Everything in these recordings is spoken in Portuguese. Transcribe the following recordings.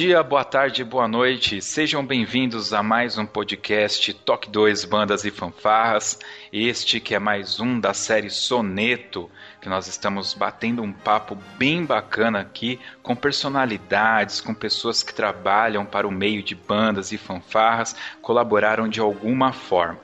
Dia, boa tarde, boa noite. Sejam bem-vindos a mais um podcast Toque 2 Bandas e Fanfarras. Este que é mais um da série Soneto, que nós estamos batendo um papo bem bacana aqui com personalidades, com pessoas que trabalham para o meio de bandas e fanfarras, colaboraram de alguma forma.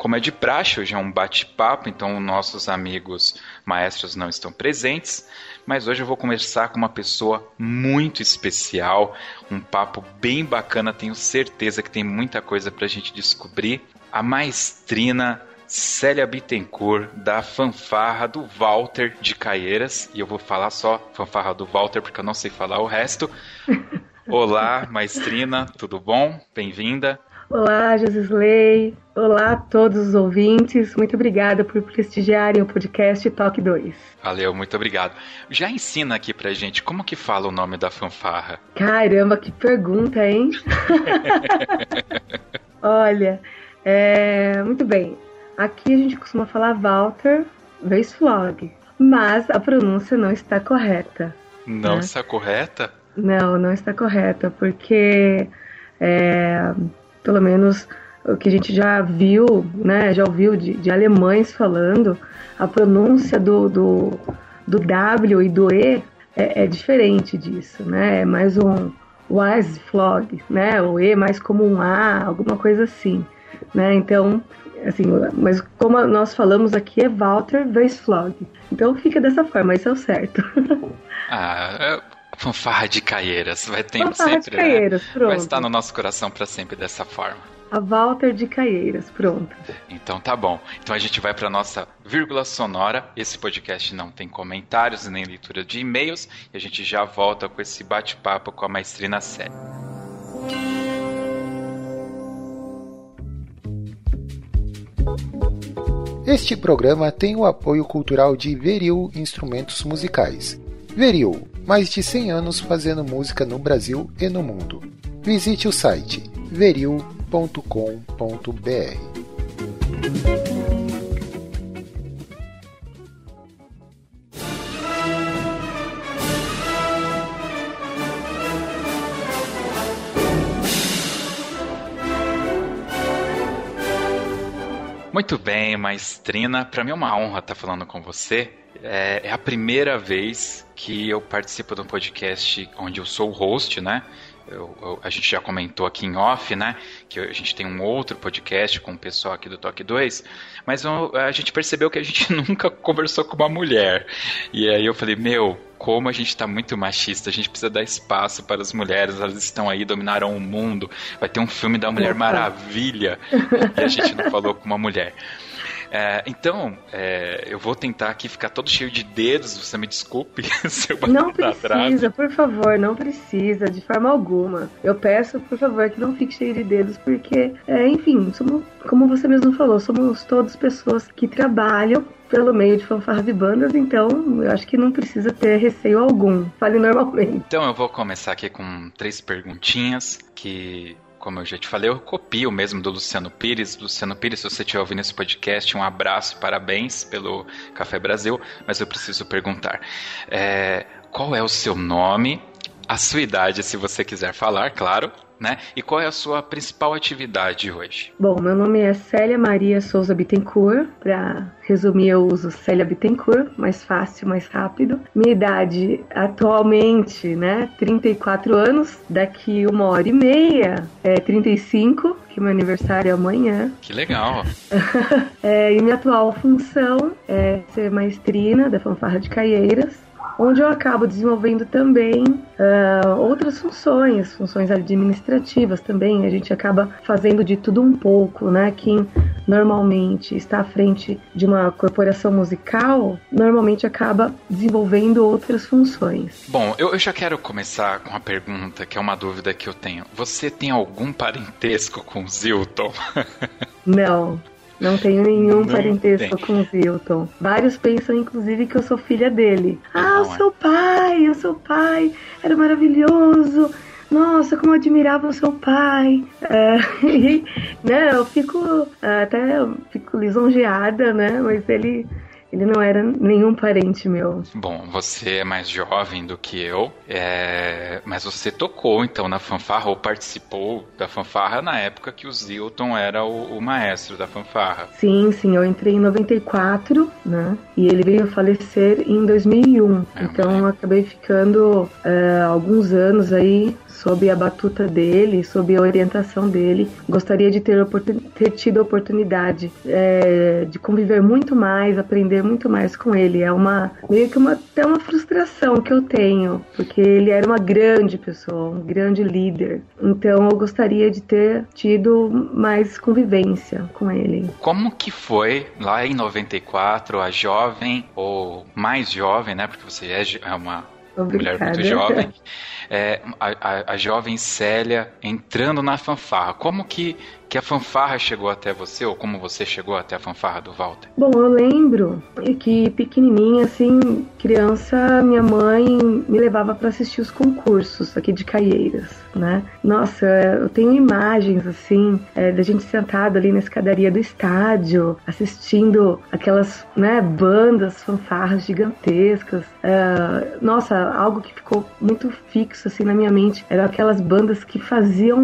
Como é de praxe, hoje é um bate-papo, então nossos amigos maestros não estão presentes, mas hoje eu vou conversar com uma pessoa muito especial, um papo bem bacana, tenho certeza que tem muita coisa para a gente descobrir. A maestrina Célia Bittencourt, da fanfarra do Walter de Caieiras, e eu vou falar só fanfarra do Walter porque eu não sei falar o resto. Olá, maestrina, tudo bom? Bem-vinda. Olá, Josisley. Olá a todos os ouvintes. Muito obrigada por prestigiarem o podcast Toque 2. Valeu, muito obrigado. Já ensina aqui pra gente como que fala o nome da fanfarra. Caramba, que pergunta, hein? Olha, é... muito bem. Aqui a gente costuma falar Walter Weisflog, mas a pronúncia não está correta. Não né? está correta? Não, não está correta, porque é, pelo menos o que a gente já viu, né, já ouviu de, de alemães falando, a pronúncia do, do, do W e do E é, é, diferente disso, né? É mais um Weisflog, né? O E mais como um A, alguma coisa assim, né? Então, assim, mas como nós falamos aqui é Walter Weisflog. Então fica dessa forma, isso é o certo. ah, é fanfarra de Caieiras, vai ter fanfarra sempre, de Caieiras, né? pronto. Vai estar no nosso coração para sempre dessa forma. A Walter de Caieiras, pronto. Então tá bom. Então a gente vai para nossa vírgula sonora. Esse podcast não tem comentários nem leitura de e-mails e a gente já volta com esse bate-papo com a maestrina série. Este programa tem o apoio cultural de Veril Instrumentos Musicais. Veril, mais de 100 anos fazendo música no Brasil e no mundo. Visite o site veril.com.br. Muito bem, maestrina. Para mim é uma honra estar falando com você. É, é, a primeira vez que eu participo de um podcast onde eu sou o host, né? Eu, eu, a gente já comentou aqui em off, né? Que a gente tem um outro podcast com o pessoal aqui do Toque 2, mas eu, a gente percebeu que a gente nunca conversou com uma mulher. E aí eu falei, meu, como a gente está muito machista, a gente precisa dar espaço para as mulheres, elas estão aí, dominaram o mundo. Vai ter um filme da Mulher Maravilha e a gente não falou com uma mulher. É, então, é, eu vou tentar aqui ficar todo cheio de dedos, você me desculpe se eu Não precisa, por favor, não precisa, de forma alguma. Eu peço, por favor, que não fique cheio de dedos, porque, é, enfim, somos, como você mesmo falou, somos todos pessoas que trabalham pelo meio de fanfarras e bandas, então eu acho que não precisa ter receio algum. Fale normalmente. Então eu vou começar aqui com três perguntinhas que como eu já te falei, eu copio mesmo do Luciano Pires. Luciano Pires, se você estiver ouvindo esse podcast, um abraço, parabéns pelo Café Brasil, mas eu preciso perguntar: é, qual é o seu nome, a sua idade, se você quiser falar, claro, né? E qual é a sua principal atividade hoje? Bom, meu nome é Célia Maria Souza Bittencourt. Para resumir, eu uso Célia Bittencourt, mais fácil, mais rápido. Minha idade atualmente, né? 34 anos. Daqui uma hora e meia é 35, que meu aniversário é amanhã. Que legal! é, e minha atual função é ser maestrina da fanfarra de Caieiras onde eu acabo desenvolvendo também uh, outras funções, funções administrativas também. A gente acaba fazendo de tudo um pouco, né? Aqui em, normalmente está à frente de uma corporação musical, normalmente acaba desenvolvendo outras funções. Bom, eu, eu já quero começar com uma pergunta que é uma dúvida que eu tenho. Você tem algum parentesco com Zilton? Não, não tenho nenhum não parentesco tem. com o Zilton. Vários pensam, inclusive, que eu sou filha dele. Ah, o é. seu pai, o seu pai era maravilhoso. Nossa, como eu admirava o seu pai. É, e, né, eu fico até fico lisonjeada, né? Mas ele ele não era nenhum parente meu. Bom, você é mais jovem do que eu, é... mas você tocou então na fanfarra ou participou da fanfarra na época que o Zilton era o, o maestro da fanfarra. Sim, sim, eu entrei em 94, né? E ele veio falecer em 2001. É, então eu acabei ficando é, alguns anos aí sob a batuta dele, sob a orientação dele. Gostaria de ter, ter tido a oportunidade é, de conviver muito mais, aprender muito mais com ele. É uma meio que uma, até uma frustração que eu tenho, porque ele era uma grande pessoa, um grande líder. Então eu gostaria de ter tido mais convivência com ele. Como que foi lá em 94, a jovem ou mais jovem, né? Porque você é, é uma Obrigada. mulher muito jovem. É, a, a, a, jovem Célia entrando na fanfarra. Como que que a fanfarra chegou até você, ou como você chegou até a fanfarra do Walter? Bom, eu lembro que pequenininha, assim, criança, minha mãe me levava para assistir os concursos aqui de Caieiras, né? Nossa, eu tenho imagens, assim, é, da gente sentado ali na escadaria do estádio, assistindo aquelas, né, bandas, fanfarras gigantescas. É, nossa, algo que ficou muito fixo, assim, na minha mente, eram aquelas bandas que faziam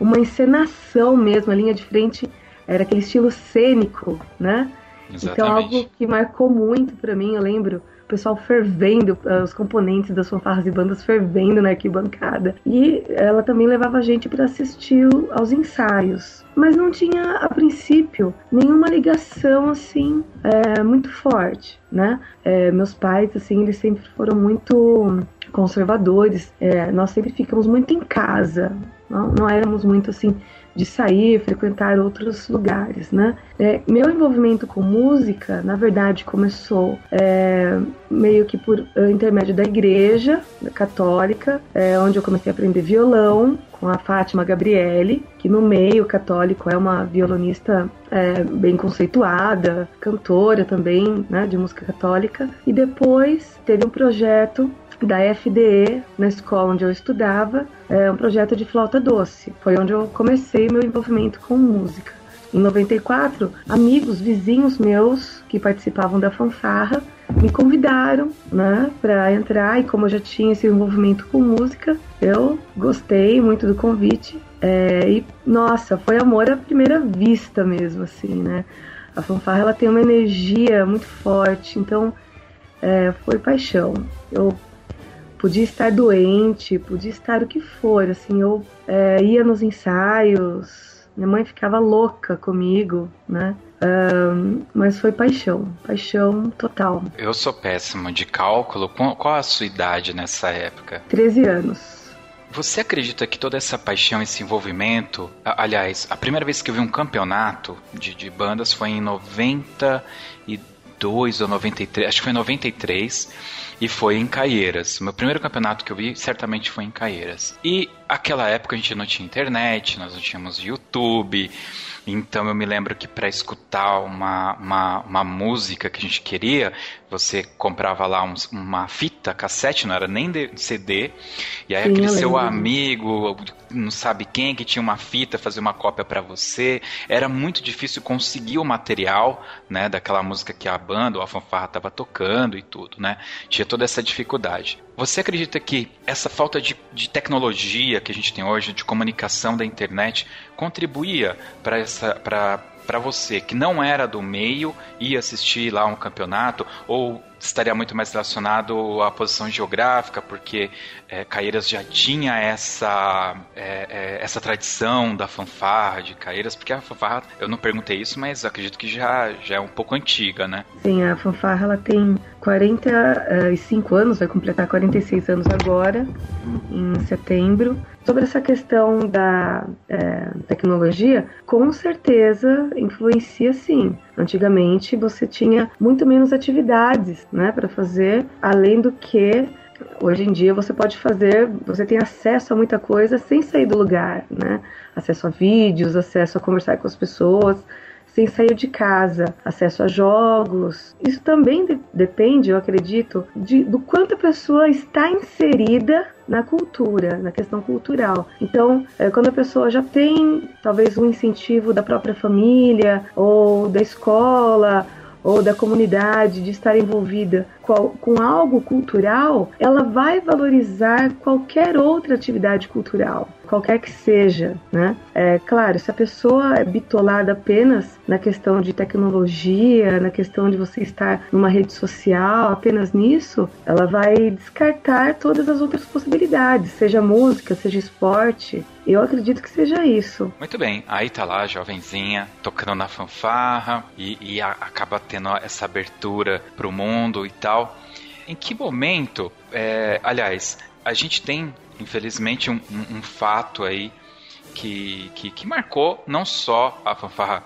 uma encenação mesmo, a linha de frente era aquele estilo cênico, né? Exatamente. Então algo que marcou muito para mim, eu lembro o pessoal fervendo, eh, os componentes das fanfarras e bandas fervendo na arquibancada. E ela também levava a gente para assistir aos ensaios. Mas não tinha, a princípio, nenhuma ligação assim é, muito forte, né? É, meus pais, assim, eles sempre foram muito conservadores. É, nós sempre ficamos muito em casa. Não, não éramos muito assim de sair, frequentar outros lugares, né? É, meu envolvimento com música, na verdade, começou é, meio que por intermédio da igreja católica, é, onde eu comecei a aprender violão com a Fátima Gabriele, que no meio católico é uma violonista é, bem conceituada, cantora também, né, de música católica. E depois teve um projeto da FDE, na escola onde eu estudava, é um projeto de flauta doce. Foi onde eu comecei meu envolvimento com música. Em 94, amigos, vizinhos meus que participavam da fanfarra me convidaram, né, para entrar e como eu já tinha esse envolvimento com música, eu gostei muito do convite é, e nossa, foi amor à primeira vista mesmo, assim, né? A fanfarra ela tem uma energia muito forte, então é, foi paixão. Eu podia estar doente, podia estar o que for, assim, eu é, ia nos ensaios, minha mãe ficava louca comigo, né? Um, mas foi paixão, paixão total. Eu sou péssimo de cálculo. Qual a sua idade nessa época? 13 anos. Você acredita que toda essa paixão, esse envolvimento. Aliás, a primeira vez que eu vi um campeonato de, de bandas foi em 92 ou 93, acho que foi em 93 e foi em Caieiras. Meu primeiro campeonato que eu vi certamente foi em Caieiras. E aquela época a gente não tinha internet, nós não tínhamos YouTube. Então eu me lembro que para escutar uma, uma, uma, música que a gente queria, você comprava lá um, uma fita cassete, não era nem CD, e aí Sim, aquele seu amigo, não sabe quem, que tinha uma fita, fazer uma cópia para você. Era muito difícil conseguir o material, né, daquela música que a banda ou a fanfarra estava tocando e tudo, né? Tinha toda essa dificuldade. Você acredita que essa falta de, de tecnologia que a gente tem hoje, de comunicação da internet, contribuía para essa para para você que não era do meio ir assistir lá um campeonato ou estaria muito mais relacionado à posição geográfica, porque é, Caeiras já tinha essa, é, é, essa tradição da fanfarra de Caeiras, porque a fanfarra, eu não perguntei isso, mas acredito que já, já é um pouco antiga, né? Sim, a fanfarra ela tem 45 anos, vai completar 46 anos agora, em setembro. Sobre essa questão da é, tecnologia, com certeza influencia sim. Antigamente você tinha muito menos atividades, né, para fazer, além do que hoje em dia você pode fazer, você tem acesso a muita coisa sem sair do lugar, né? Acesso a vídeos, acesso a conversar com as pessoas, sem sair de casa, acesso a jogos. Isso também de depende, eu acredito, de, do quanto a pessoa está inserida na cultura, na questão cultural. Então, é, quando a pessoa já tem talvez um incentivo da própria família ou da escola ou da comunidade de estar envolvida com, com algo cultural, ela vai valorizar qualquer outra atividade cultural qualquer que seja, né? É claro, se a pessoa é bitolada apenas na questão de tecnologia, na questão de você estar numa rede social, apenas nisso, ela vai descartar todas as outras possibilidades, seja música, seja esporte. Eu acredito que seja isso. Muito bem, aí tá lá a jovenzinha tocando na fanfarra e, e a, acaba tendo essa abertura pro mundo e tal. Em que momento, é, aliás, a gente tem infelizmente, um, um, um fato aí que, que, que, marcou não só a fanfarra,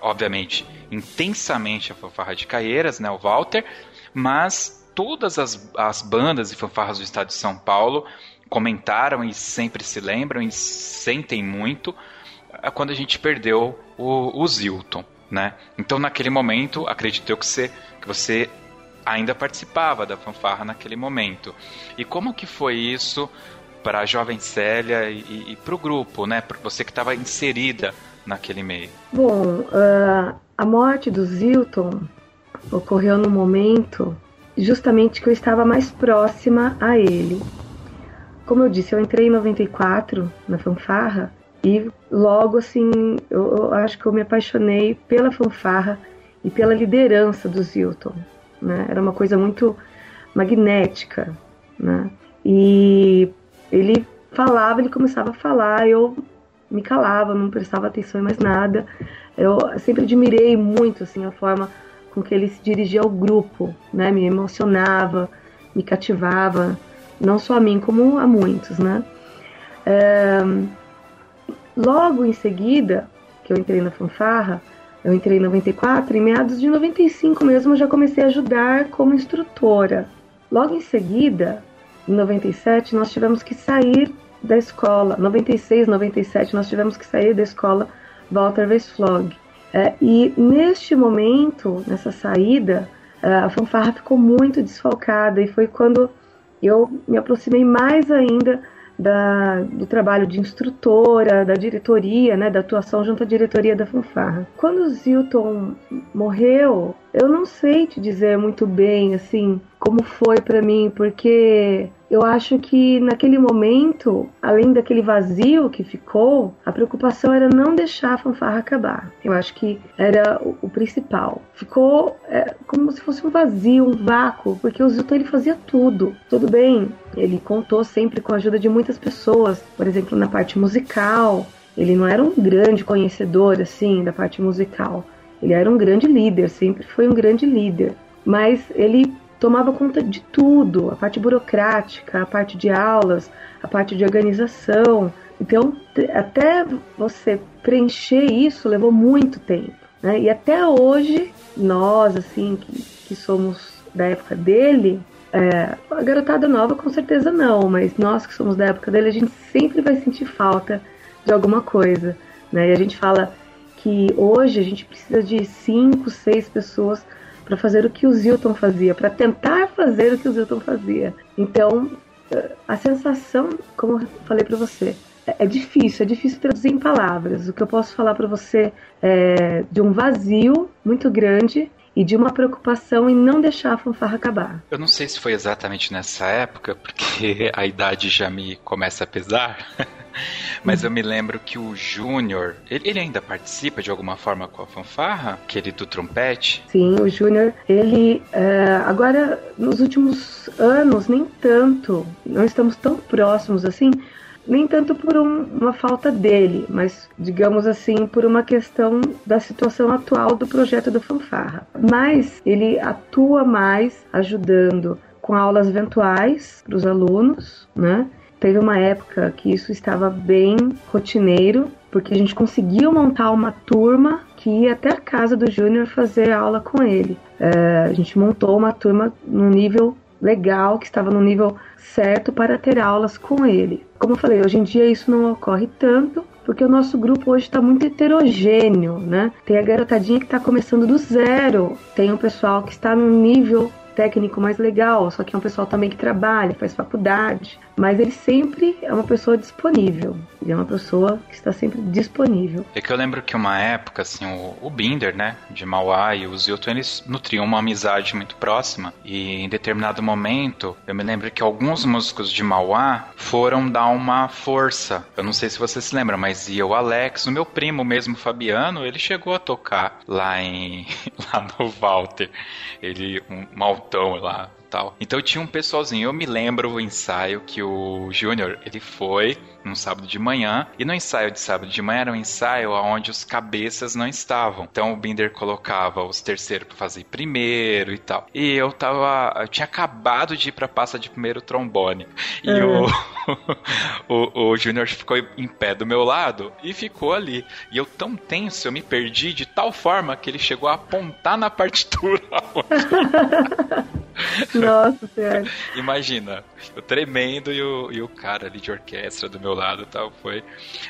obviamente, intensamente a fanfarra de Caieiras, né, o Walter, mas todas as, as bandas e fanfarras do estado de São Paulo comentaram e sempre se lembram e sentem muito eh, quando a gente perdeu o, o Zilton, né? Então, naquele momento, acredito eu que você, que você ainda participava da fanfarra naquele momento. E como que foi isso para a jovem Célia e, e para o grupo, né? Para você que estava inserida naquele meio. Bom, uh, a morte do Zilton ocorreu no momento justamente que eu estava mais próxima a ele. Como eu disse, eu entrei em 94 na fanfarra e logo assim eu, eu acho que eu me apaixonei pela fanfarra e pela liderança do Zilton. Né? Era uma coisa muito magnética. Né? E ele falava, ele começava a falar, eu me calava, não prestava atenção em mais nada. Eu sempre admirei muito assim a forma com que ele se dirigia ao grupo, né? Me emocionava, me cativava, não só a mim como a muitos, né? É... Logo em seguida que eu entrei na fanfarra, eu entrei em 94, em meados de 95 mesmo eu já comecei a ajudar como instrutora. Logo em seguida, em 97 nós tivemos que sair da escola. 96, 97 nós tivemos que sair da escola Walter Westflog. É, e neste momento, nessa saída, é, a fanfarra ficou muito desfalcada e foi quando eu me aproximei mais ainda da, do trabalho de instrutora, da diretoria, né, da atuação junto à diretoria da fanfarra. Quando o Zilton morreu, eu não sei te dizer muito bem assim como foi para mim, porque eu acho que naquele momento, além daquele vazio que ficou, a preocupação era não deixar a fanfarra acabar. Eu acho que era o, principal. Ficou é, como se fosse um vazio, um vácuo, porque o Zilton ele fazia tudo. Tudo bem, ele contou sempre com a ajuda de muitas pessoas, por exemplo, na parte musical. Ele não era um grande conhecedor assim da parte musical. Ele era um grande líder, sempre foi um grande líder. Mas ele tomava conta de tudo, a parte burocrática, a parte de aulas, a parte de organização. Então, até você preencher isso levou muito tempo. Né? E até hoje, nós, assim, que, que somos da época dele, é, a garotada nova com certeza não, mas nós que somos da época dele, a gente sempre vai sentir falta de alguma coisa. Né? E a gente fala que hoje a gente precisa de cinco, seis pessoas para fazer o que o Zilton fazia, para tentar fazer o que o Zilton fazia. Então, eh, a sensação, como eu falei para você, é, é difícil, é difícil traduzir em palavras. O que eu posso falar para você é de um vazio muito grande e de uma preocupação em não deixar a fanfarra acabar. Eu não sei se foi exatamente nessa época, porque a idade já me começa a pesar. Mas eu me lembro que o Júnior, ele, ele, ainda participa de alguma forma com a fanfarra? Aquele do trompete? Sim, o Júnior, ele é, agora nos últimos anos, nem tanto, não estamos tão próximos assim, nem tanto por um, uma falta dele, mas digamos assim, por uma questão da situação atual do projeto da fanfarra. Mas ele atua mais ajudando com aulas eventuais para os alunos, né? Teve uma época que isso estava bem rotineiro, porque a gente conseguiu montar uma turma que ia até a casa do Júnior fazer aula com ele. É, a gente montou uma turma no nível legal, que estava no nível certo para ter aulas com ele. Como eu falei, hoje em dia isso não ocorre tanto, porque o nosso grupo hoje está muito heterogêneo, né? Tem a garotadinha que está começando do zero, tem o pessoal que está no nível técnico mais legal, só que é um pessoal também que trabalha, faz faculdade, mas ele sempre é uma pessoa disponível. Ele é uma pessoa que está sempre disponível. É que eu lembro que uma época, assim, o, Binder, né, de Mauá e o Zilton, eles nutriam uma amizade muito próxima. E em determinado momento, eu me lembro que alguns músicos de Mauá foram dar uma força. Eu não sei se você se lembra, mas ia o Alex, o meu primo mesmo, Fabiano, ele chegou a tocar lá em lá no Walter. Ele, um maltão lá, tal. Então tinha um pessoalzinho. Eu me lembro o ensaio que o Júnior, ele foi num sábado de manhã, e no ensaio de sábado de manhã era um ensaio onde os cabeças não estavam. Então o Binder colocava os terceiros para fazer primeiro e tal. E eu tava. Eu tinha acabado de ir pra pasta de primeiro trombone. E é. o, o, o Júnior ficou em pé do meu lado e ficou ali. E eu tão tenso, eu me perdi de tal forma que ele chegou a apontar na partitura. Nossa Senhora. Imagina, o tremendo e o, e o cara ali de orquestra do meu lado tal. Foi.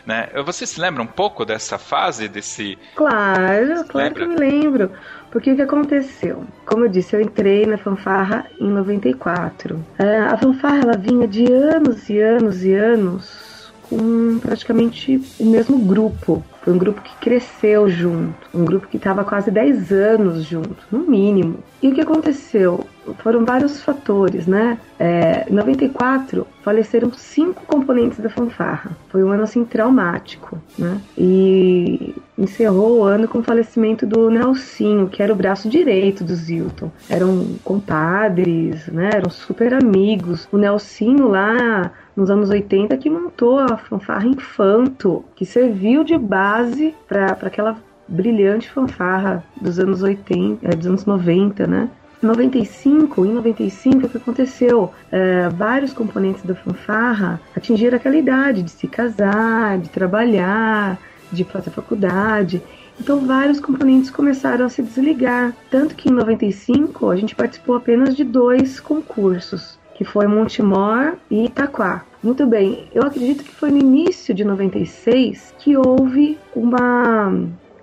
Né? Você se lembra um pouco dessa fase, desse. Claro, claro lembra? que me lembro. Porque o que aconteceu? Como eu disse, eu entrei na fanfarra em 94. É, a fanfarra ela vinha de anos e anos e anos com praticamente o mesmo grupo. Foi um grupo que cresceu junto, um grupo que estava quase 10 anos junto, no mínimo. E o que aconteceu? Foram vários fatores, né? É, em 94, faleceram cinco componentes da fanfarra. Foi um ano assim traumático, né? E encerrou o ano com o falecimento do Nelsinho, que era o braço direito do Zilton. Eram compadres, né? Eram super amigos. O Nelsinho lá nos anos 80 que montou a fanfarra Infanto, que serviu de base para aquela brilhante fanfarra dos anos 80, é, dos anos 90, né? 95, em 95, o que aconteceu? É, vários componentes da fanfarra atingiram aquela idade de se casar, de trabalhar, de fazer faculdade. Então, vários componentes começaram a se desligar. Tanto que em 95 a gente participou apenas de dois concursos, que foi Montemor e Itaquá. Muito bem, eu acredito que foi no início de 96 que houve uma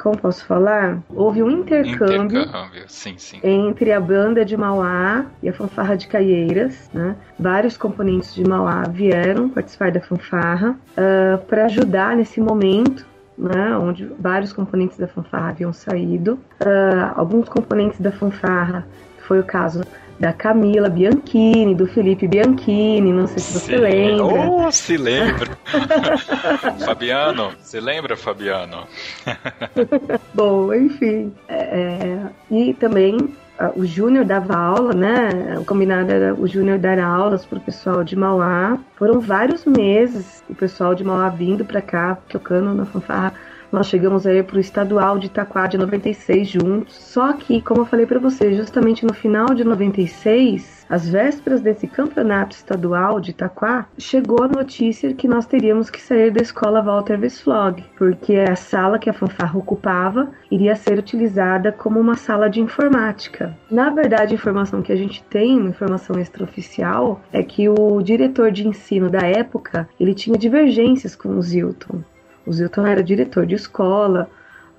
como posso falar? Houve um intercâmbio, intercâmbio. Sim, sim. entre a banda de Mauá e a fanfarra de Caieiras. Né? Vários componentes de Mauá vieram participar da fanfarra uh, para ajudar nesse momento né, onde vários componentes da fanfarra haviam saído. Uh, alguns componentes da fanfarra, foi o caso da Camila Bianchini, do Felipe Bianchini, não sei se você Sim. lembra. Oh, se lembra. Fabiano, você lembra, Fabiano? Bom, enfim. É, é e também o Júnior dava aula, né? O combinado era o Júnior dar aulas para o pessoal de Mauá. Foram vários meses o pessoal de Mauá vindo para cá, tocando na fanfarra nós chegamos aí para o estadual de Itaquá de 96 juntos. Só que, como eu falei para você, justamente no final de 96, às vésperas desse campeonato estadual de Itaquá, chegou a notícia que nós teríamos que sair da escola Walter Westflog, porque a sala que a fanfarra ocupava iria ser utilizada como uma sala de informática. Na verdade, a informação que a gente tem, informação extraoficial, é que o diretor de ensino da época, ele tinha divergências com o Zilton. O Zilton era diretor de escola,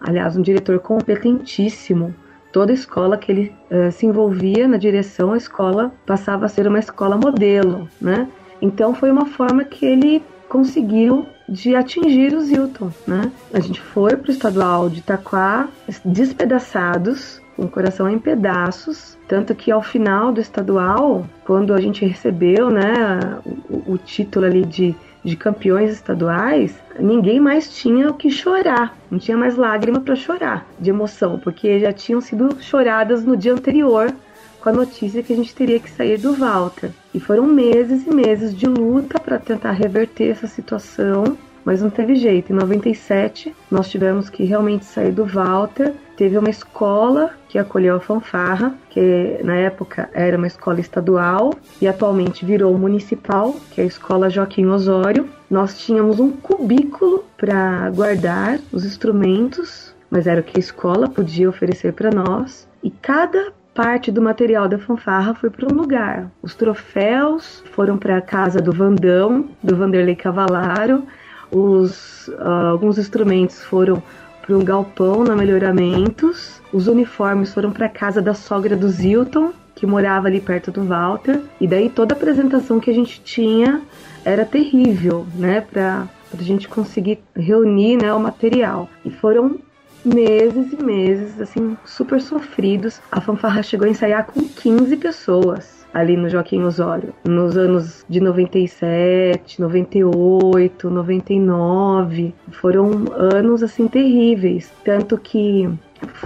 aliás, um diretor competentíssimo. Toda escola que ele uh, se envolvia na direção, a escola passava a ser uma escola modelo, né? Então foi uma forma que ele conseguiu de atingir o Zilton, né? A gente foi para o estadual de Itaquá despedaçados, com o coração em pedaços, tanto que ao final do estadual, quando a gente recebeu, né, o, o título ali de de campeões estaduais, ninguém mais tinha o que chorar, não tinha mais lágrima para chorar de emoção, porque já tinham sido choradas no dia anterior com a notícia que a gente teria que sair do Walter. E foram meses e meses de luta para tentar reverter essa situação, mas não teve jeito. Em 97, nós tivemos que realmente sair do Walter. Teve uma escola que acolheu a fanfarra, que na época era uma escola estadual e atualmente virou municipal, que é a Escola Joaquim Osório. Nós tínhamos um cubículo para guardar os instrumentos, mas era o que a escola podia oferecer para nós. E cada parte do material da fanfarra foi para um lugar. Os troféus foram para a casa do Vandão, do Vanderlei Cavalaro. Os, uh, alguns instrumentos foram para um galpão na Melhoramentos. Os uniformes foram para a casa da sogra do Zilton, que morava ali perto do Walter. E daí toda a apresentação que a gente tinha era terrível, né, para a gente conseguir reunir né, o material. E foram meses e meses, assim, super sofridos. A fanfarra chegou a ensaiar com 15 pessoas ali no Joaquim Osório, nos anos de 97, 98, 99. Foram anos assim terríveis, tanto que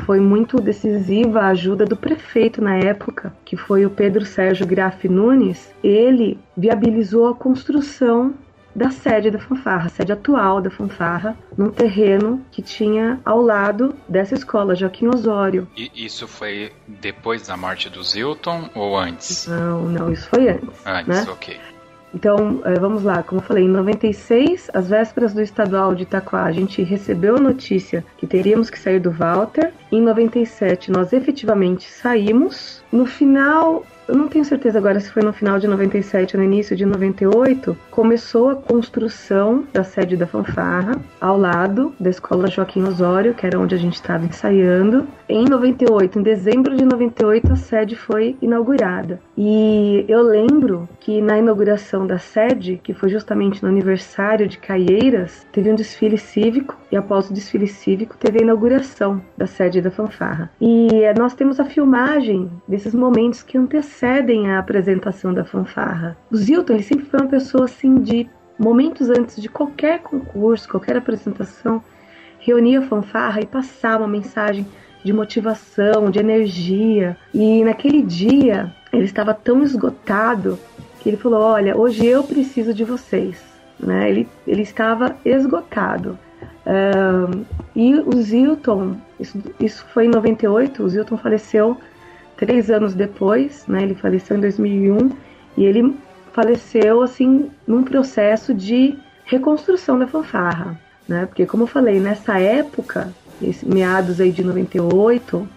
foi muito decisiva a ajuda do prefeito na época, que foi o Pedro Sérgio Graf Nunes. Ele viabilizou a construção da sede da fanfarra, sede atual da fanfarra, num terreno que tinha ao lado dessa escola, Joaquim Osório. E isso foi depois da morte do Zilton ou antes? Não, não, isso foi antes. Antes, né? ok. Então, é, vamos lá, como eu falei, em 96, às vésperas do estadual de Itaquá, a gente recebeu a notícia que teríamos que sair do Walter. Em 97, nós efetivamente saímos. No final, eu não tenho certeza agora se foi no final de 97 ou no início de 98, começou a construção da sede da fanfarra ao lado da escola Joaquim Osório, que era onde a gente estava ensaiando. Em 98, em dezembro de 98, a sede foi inaugurada. E eu lembro que na inauguração da sede, que foi justamente no aniversário de Caieiras, teve um desfile cívico e após o desfile cívico teve a inauguração da sede da fanfarra. E nós temos a filmagem desses momentos que antecedem a apresentação da fanfarra. O Zilton ele sempre foi uma pessoa assim de momentos antes de qualquer concurso, qualquer apresentação, reunia a fanfarra e passava uma mensagem de motivação, de energia. E naquele dia ele estava tão esgotado que ele falou: Olha, hoje eu preciso de vocês. Né? Ele, ele estava esgotado. Uh, e o Zilton, isso, isso foi em 98, o Zilton faleceu três anos depois, né? Ele faleceu em 2001 e ele faleceu assim num processo de reconstrução da fanfarra, né? Porque como eu falei, nessa época, meados aí de 98,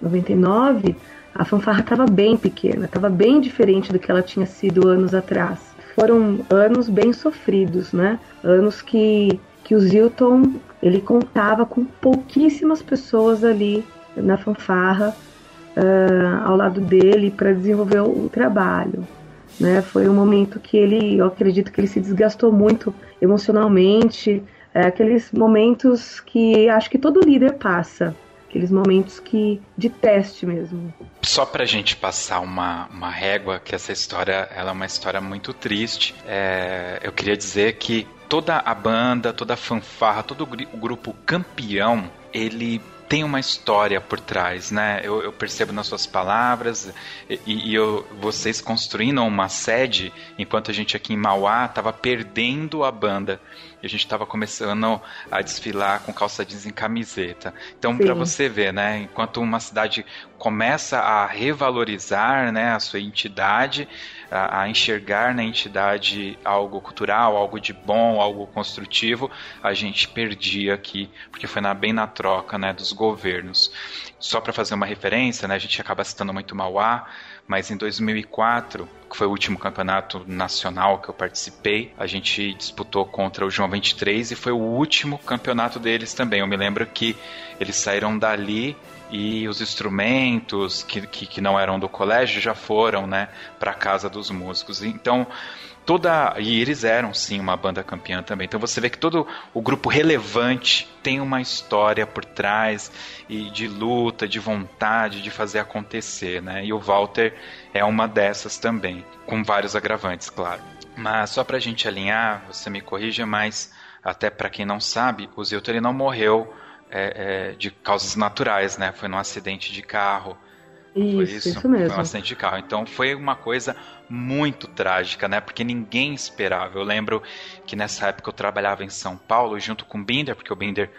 99, a fanfarra estava bem pequena, estava bem diferente do que ela tinha sido anos atrás. Foram anos bem sofridos, né? Anos que que o Zilton ele contava com pouquíssimas pessoas ali na fanfarra uh, ao lado dele para desenvolver o, trabalho. Né? Foi um momento que ele, eu acredito que ele se desgastou muito emocionalmente, é, aqueles momentos que acho que todo líder passa, aqueles momentos que de teste mesmo. Só pra gente passar uma, uma régua, que essa história ela é uma história muito triste, é, eu queria dizer que toda a banda, toda a fanfarra, todo o grupo campeão, ele tem uma história por trás, né? Eu, eu percebo nas suas palavras e, e eu, vocês construindo uma sede, enquanto a gente aqui em Mauá estava perdendo a banda e a gente estava começando a desfilar com calça jeans em camiseta. Então, para você ver, né? Enquanto uma cidade começa a revalorizar, né, a sua entidade, a, a, enxergar na entidade algo cultural, algo de bom, algo construtivo, a gente perdia aqui, porque foi na, bem na troca, né, dos governos. Só para fazer uma referência, né, a gente acaba citando muito Mauá, mas em 2004, que foi o último campeonato nacional que eu participei, a gente disputou contra o João 23 e foi o último campeonato deles também. Eu me lembro que eles saíram dali e os instrumentos que, que, que não eram do colégio já foram, né, para casa dos músicos. Então, toda e eles eram sim uma banda campeã também. Então você vê que todo o grupo relevante tem uma história por trás e de luta, de vontade de fazer acontecer, né? E o Walter é uma dessas também, com vários agravantes, claro. Mas só pra gente alinhar, você me corrija, mas até para quem não sabe, o Zilton ele não morreu é, é, de causas naturais, né? Foi num acidente de carro. Isso, foi isso, isso mesmo. Foi um acidente de carro. Então foi uma coisa muito trágica, né? Porque ninguém esperava. Eu lembro que nessa época eu trabalhava em São Paulo junto com o Binder, porque o Binder,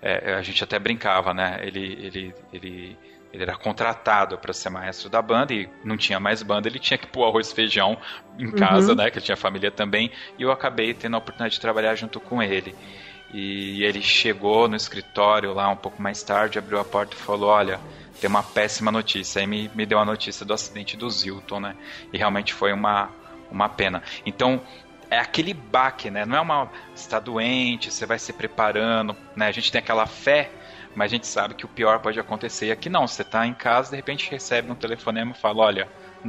é, a gente até brincava, né? Ele, ele, ele, ele era contratado para ser maestro da banda e não tinha mais banda, ele tinha que pôr arroz e feijão em casa, uhum. né? Que ele tinha família também. E eu acabei tendo a oportunidade de trabalhar junto com ele. E ele chegou no escritório lá um pouco mais tarde, abriu a porta e falou: Olha, tem uma péssima notícia. Aí me, me deu a notícia do acidente do Zilton, né? E realmente foi uma, uma pena. Então, é aquele baque, né? Não é uma. Você está doente, você vai se preparando, né? A gente tem aquela fé, mas a gente sabe que o pior pode acontecer. E aqui não, você está em casa, de repente recebe um telefonema e fala: Olha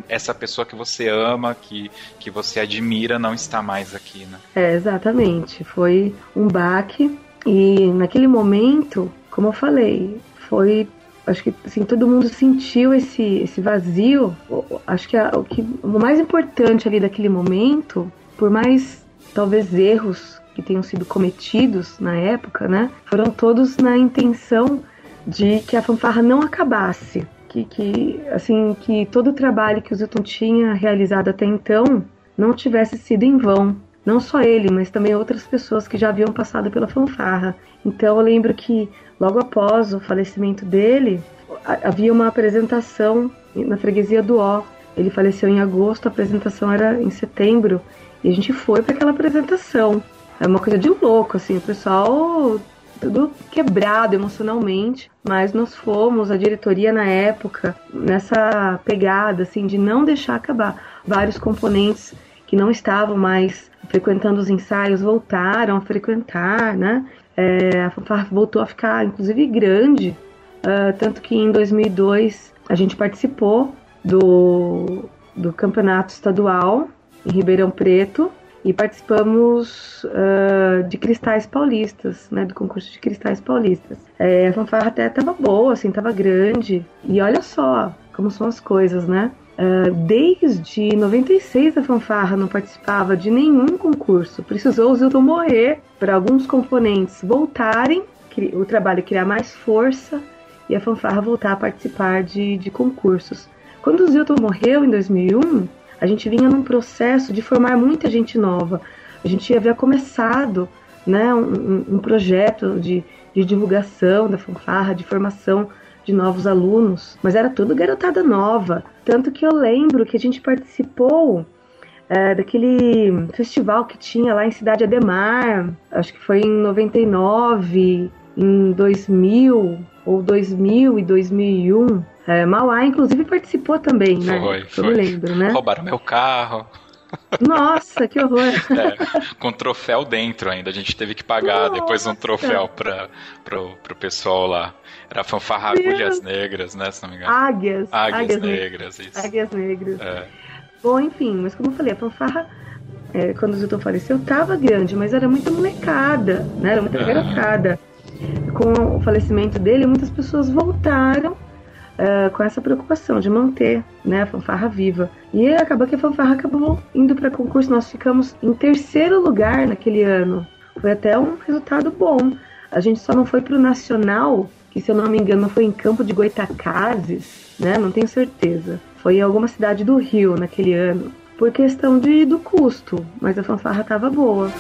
essa pessoa que você ama, que, que você admira, não está mais aqui, né? É, exatamente. Foi um baque e naquele momento, como eu falei, foi acho que assim, todo mundo sentiu esse, esse vazio. Acho que, a, o que o mais importante ali daquele momento, por mais talvez erros que tenham sido cometidos na época, né, foram todos na intenção de que a fanfarra não acabasse, que, que, assim, que todo o trabalho que o Zilton tinha realizado até então não tivesse sido em vão. Não só ele, mas também outras pessoas que já haviam passado pela fanfarra. Então eu lembro que logo após o falecimento dele, havia uma apresentação na freguesia do Ó. Ele faleceu em agosto, a apresentação era em setembro, e a gente foi para aquela apresentação. É uma coisa de louco, assim, o pessoal tudo quebrado emocionalmente, mas nós fomos, a diretoria na época, nessa pegada assim de não deixar acabar. Vários componentes que não estavam mais frequentando os ensaios voltaram a frequentar, né? É, a fanfarra voltou a ficar, inclusive, grande, uh, tanto que em 2002 a gente participou do, do campeonato estadual em Ribeirão Preto e participamos uh, de cristais paulistas, né, do concurso de cristais paulistas. É, a fanfarra até estava boa, assim, estava grande. E olha só como são as coisas, né? Uh, desde 96 a fanfarra não participava de nenhum concurso. Precisou o Zilton morrer para alguns componentes voltarem, o trabalho criar mais força e a fanfarra voltar a participar de, de concursos. Quando o Zilton morreu em 2001, a gente vinha num processo de formar muita gente nova. A gente havia começado né, um, um projeto de, de divulgação da fanfarra, de formação de novos alunos, mas era tudo garotada nova. Tanto que eu lembro que a gente participou é, daquele festival que tinha lá em Cidade Ademar, acho que foi em 99, em 2000 ou 2000 e 2001. É, Mauá, inclusive, participou também, né? Foi, foi. Eu me lembro, né? Roubaram meu carro. Nossa, que horror! É, com troféu dentro ainda. A gente teve que pagar Nossa. depois um troféu para pro, pro pessoal lá. Era fanfarra Agulhas Negras, né? Se não me engano. Águias. Águias, Águias Negras, isso. Águias Negras. É. Bom, enfim, mas como eu falei, a fanfarra, é, quando o Zilton faleceu, tava grande, mas era muita molecada, né? Era muita garotada. Com o falecimento dele, muitas pessoas voltaram uh, com essa preocupação de manter né, a fanfarra viva. E acabou que a fanfarra acabou indo para concurso. Nós ficamos em terceiro lugar naquele ano. Foi até um resultado bom. A gente só não foi para o nacional, que se eu não me engano foi em Campo de Goitacazes, né? Não tenho certeza. Foi em alguma cidade do Rio naquele ano, por questão de do custo, mas a fanfarra estava boa.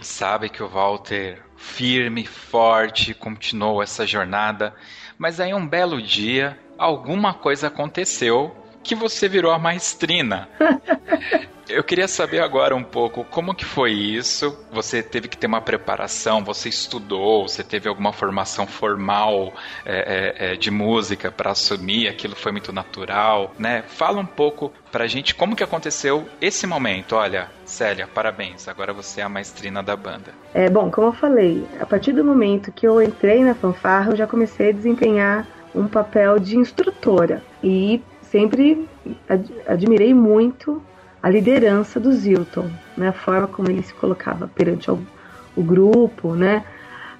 Gente sabe que o Walter, firme, forte, continuou essa jornada, mas aí um belo dia, alguma coisa aconteceu que você virou a maestrina. Eu queria saber agora um pouco como que foi isso. Você teve que ter uma preparação, você estudou, você teve alguma formação formal é, é, é de música para assumir, aquilo foi muito natural, né? Fala um pouco pra gente como que aconteceu esse momento. Olha, Célia, parabéns, agora você é a maestrina da banda. É bom, como eu falei, a partir do momento que eu entrei na fanfarra, eu já comecei a desempenhar um papel de instrutora e sempre ad admirei muito a liderança do Zilton, né? a forma como ele se colocava perante o, o grupo, né?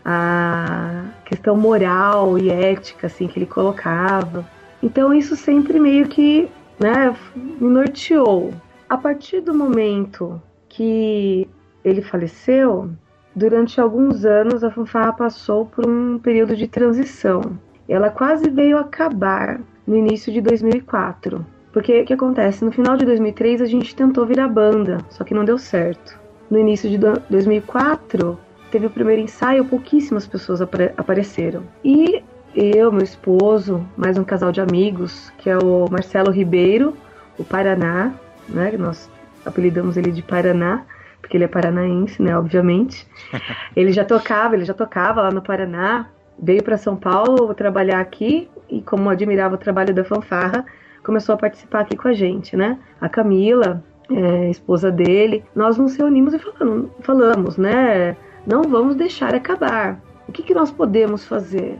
a questão moral e ética assim que ele colocava. Então isso sempre meio que né, me norteou. A partir do momento que ele faleceu, durante alguns anos a fanfarra passou por um período de transição. Ela quase veio acabar no início de 2004. Porque o que acontece? No final de 2003 a gente tentou virar banda, só que não deu certo. no início de 2004, teve o primeiro ensaio, pouquíssimas pessoas apare apareceram. E eu, meu esposo, mais um casal de amigos, que é o Marcelo Ribeiro, o Paraná, né? Nós apelidamos ele de Paraná, porque ele é paranaense, né? Obviamente. ele já tocava, ele já tocava lá no Paraná, veio para São Paulo trabalhar aqui e como admirava o trabalho da fanfarra, começou a participar aqui com a gente, né? A Camila, é, esposa dele, nós nos reunimos e falamos, falamos, né? Não vamos deixar acabar. O que, que nós podemos fazer?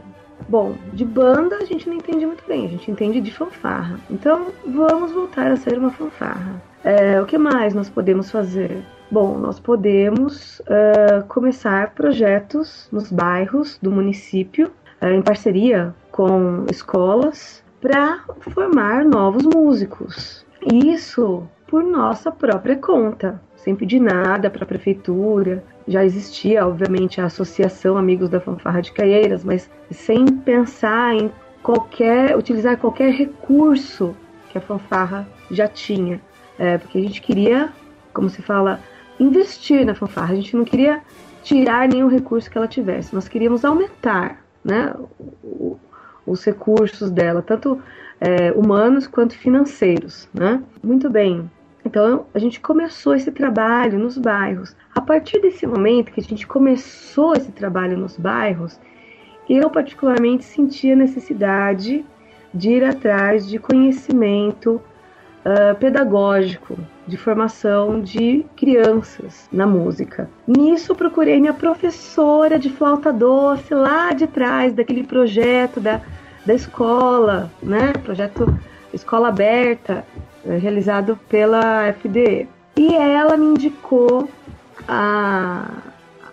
Bom, de banda a gente não entende muito bem, a gente entende de fanfarra. Então vamos voltar a ser uma fanfarra. É, o que mais nós podemos fazer? Bom, nós podemos uh, começar projetos nos bairros do município, uh, em parceria com escolas, para formar novos músicos. Isso por nossa própria conta, sem pedir nada para a prefeitura. Já existia, obviamente, a Associação Amigos da Fanfarra de Caieiras, mas sem pensar em qualquer, utilizar qualquer recurso que a fanfarra já tinha. É, porque a gente queria, como se fala, investir na fanfarra. A gente não queria tirar nenhum recurso que ela tivesse. Nós queríamos aumentar né, os recursos dela, tanto é, humanos quanto financeiros. Né? Muito bem. Então a gente começou esse trabalho nos bairros. A partir desse momento que a gente começou esse trabalho nos bairros, eu particularmente senti a necessidade de ir atrás de conhecimento uh, pedagógico, de formação de crianças na música. Nisso procurei minha professora de flauta doce lá de trás daquele projeto da, da escola, né? Projeto Escola Aberta, uh, realizado pela FDE. E ela me indicou a,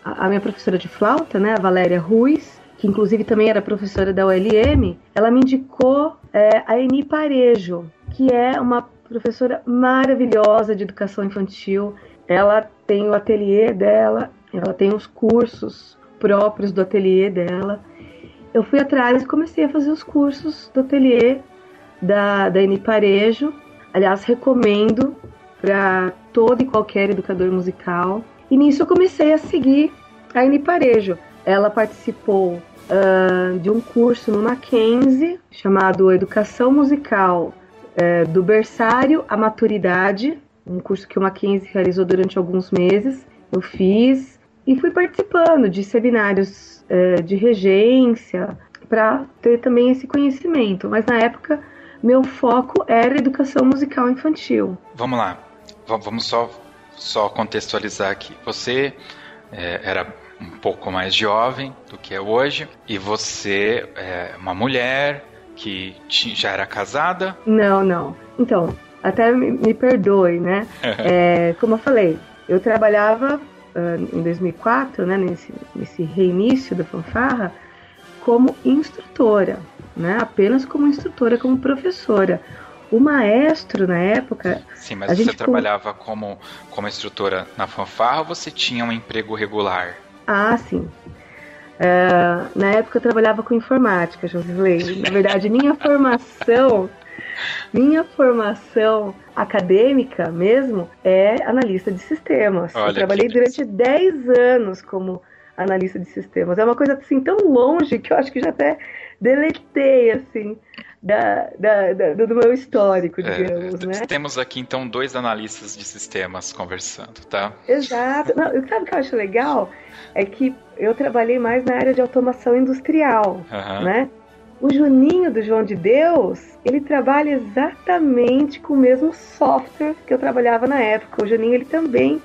a minha professora de flauta, né, a Valéria Ruiz, que inclusive também era professora da ULM, ela me indicou é, a Eni Parejo, que é uma professora maravilhosa de educação infantil. Ela tem o ateliê dela, ela tem os cursos próprios do ateliê dela. Eu fui atrás e comecei a fazer os cursos do ateliê da, da Parejo. Aliás, recomendo para todo e qualquer educador musical. E nisso eu comecei a seguir a Eni Parejo. Ela participou uh, de um curso no Mackenzie chamado Educação Musical é, do berçário à maturidade, um curso que o Mackenzie realizou durante alguns meses. Eu fiz e fui participando de seminários é, de regência para ter também esse conhecimento. Mas na época, meu foco era educação musical infantil. Vamos lá, vamos só, só contextualizar aqui. Você é, era um pouco mais jovem do que é hoje e você é uma mulher que já era casada? Não, não. Então, até me, perdoe, né? é, como eu falei, eu trabalhava uh, em 2004, né, nesse, nesse reinício da fanfarra, como instrutora, né? Apenas como instrutora, como professora. O maestro na época. Sim, mas você trabalhava como, como instrutora na fanfarra ou você tinha um emprego regular? Ah, sim. Uh, na época eu trabalhava com informática, Josilei. Na verdade, minha formação, minha formação acadêmica mesmo é analista de sistemas. Olha eu trabalhei durante 10 anos como analista de sistemas. É uma coisa assim tão longe que eu acho que já até deletei assim da, da, da, do meu histórico, é, digamos, é, né? Temos aqui então dois analistas de sistemas conversando, tá? Exato. Não, sabe o que eu acho legal? É que eu trabalhei mais na área de automação industrial, uhum. né? O Juninho do João de Deus, ele trabalha exatamente com o mesmo software que eu trabalhava na época. O Juninho, ele também,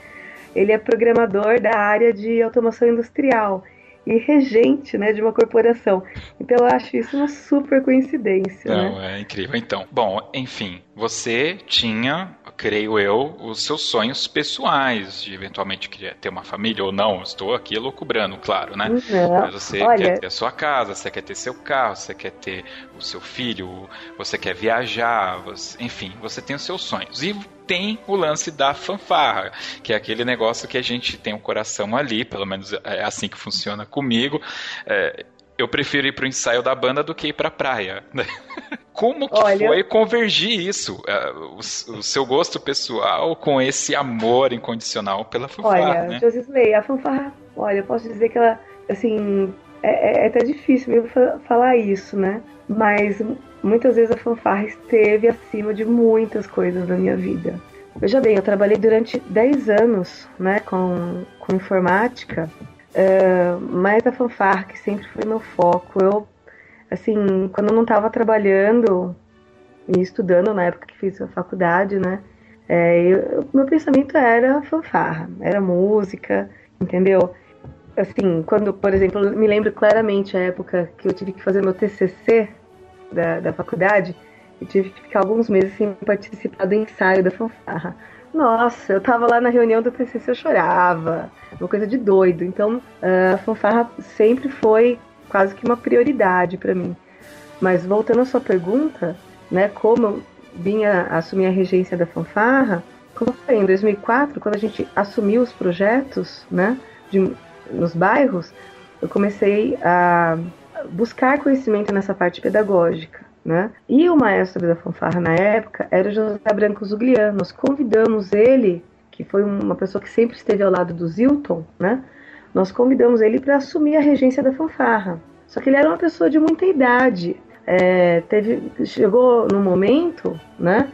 ele é programador da área de automação industrial e regente né, de uma corporação. Então eu acho isso uma super coincidência. Não, né? é incrível. Então, bom, enfim, você tinha, creio eu, os seus sonhos pessoais de eventualmente querer ter uma família ou não. Estou aqui loucubrando, claro, né? Não, Mas você olha... quer ter a sua casa, você quer ter seu carro, você quer ter o seu filho, você quer viajar, você... enfim, você tem os seus sonhos. E tem o lance da fanfarra, que é aquele negócio que a gente tem o um coração ali, pelo menos é assim que funciona comigo. É, eu prefiro ir pro ensaio da banda do que ir pra praia. Né? Como que Olha, foi convergir isso, uh, o, o, seu gosto pessoal com esse amor incondicional pela fanfarra, olha, né? Josley, a fanfarra, olha, eu posso dizer que ela, assim, é, é, é até difícil mesmo falar isso, né? Mas muitas vezes a fanfarra esteve acima de muitas coisas na minha vida. Veja bem, eu trabalhei durante 10 anos né, com, com informática, uh, mas a fanfarra que sempre foi meu foco. Eu, assim, quando eu não estava trabalhando e estudando na época que fiz a faculdade, né, é, eu, meu pensamento era fanfarra, era música, entendeu? Assim, quando, por exemplo, me lembro claramente a época que eu tive que fazer meu TCC da, da faculdade, e tive que ficar alguns meses sem participar do ensaio da fanfarra. Nossa, eu tava lá na reunião do TCC, eu chorava, uma coisa de doido. Então, a fanfarra sempre foi quase que uma prioridade para mim. Mas voltando à sua pergunta, né, como eu vinha assumir a regência da fanfarra, como foi em 2004, quando a gente assumiu os projetos, né, de, nos bairros, eu comecei a buscar conhecimento nessa parte pedagógica. Né? E o maestro da fanfarra na época era o José Branco Zuglian. Nós convidamos ele, que foi uma pessoa que sempre esteve ao lado do Zilton, né? Nós convidamos ele para assumir a regência da fanfarra. Só que ele era uma pessoa de muita idade. É, teve, chegou no momento, né,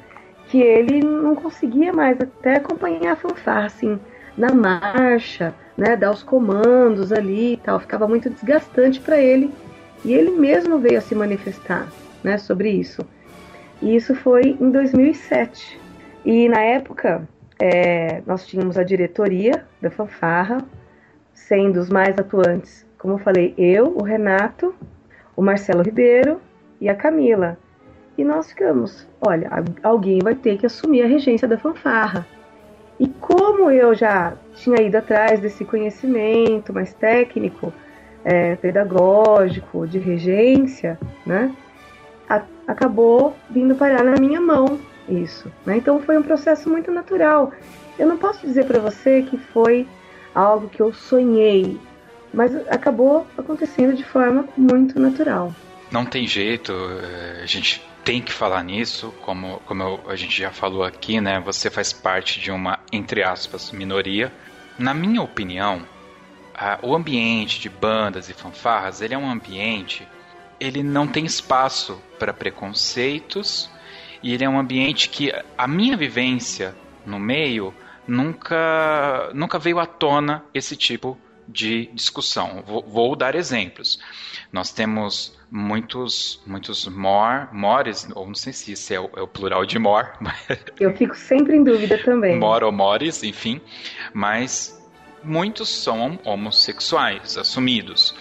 que ele não conseguia mais até acompanhar a fanfarra, assim, na marcha, né, dar os comandos ali e tal. Ficava muito desgastante para ele. E ele mesmo veio a se manifestar né, sobre isso. E isso foi em 2007. E na época é, nós tínhamos a diretoria da fanfarra, sendo os mais atuantes, como eu falei, eu, o Renato, o Marcelo Ribeiro e a Camila. E nós ficamos, olha, alguém vai ter que assumir a regência da fanfarra. E como eu já tinha ido atrás desse conhecimento mais técnico, é, pedagógico, de regência, né? a, acabou vindo parar na minha mão isso. Né? Então foi um processo muito natural. Eu não posso dizer para você que foi algo que eu sonhei, mas acabou acontecendo de forma muito natural. Não tem jeito, eh, a gente tem que falar nisso, como, como eu, a gente já falou aqui, né? Você faz parte de uma, entre aspas, minoria. Na minha opinião, a, o ambiente de bandas e fanfarras, ele é um ambiente ele não tem espaço para preconceitos e ele é um ambiente que a minha vivência no meio nunca nunca veio à tona esse tipo de discussão. Vou, vou dar exemplos. Nós temos muitos muitos mor, mores, ou não sei se isso é o, é o plural de mor. Eu fico sempre em dúvida também. Mor ou mores, enfim, mas muitos são homossexuais assumidos.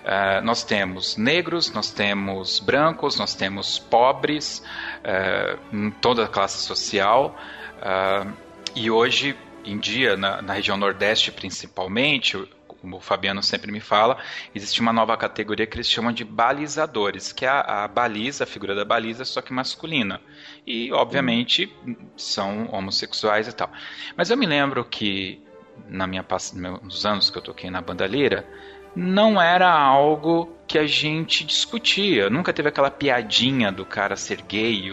Uh, nós temos negros, nós temos brancos, nós temos pobres, uh, em toda a classe social. Uh, e hoje em dia, na, na, região Nordeste principalmente, como o Fabiano sempre me fala, existe uma nova categoria que eles chamam de balizadores, que é a, a baliza, a figura da baliza, só que masculina. E, obviamente, são homossexuais e tal. Mas eu me lembro que na minha nos anos que eu toquei na bandalheira, não era algo que a gente discutia. Nunca teve aquela piadinha do cara ser gay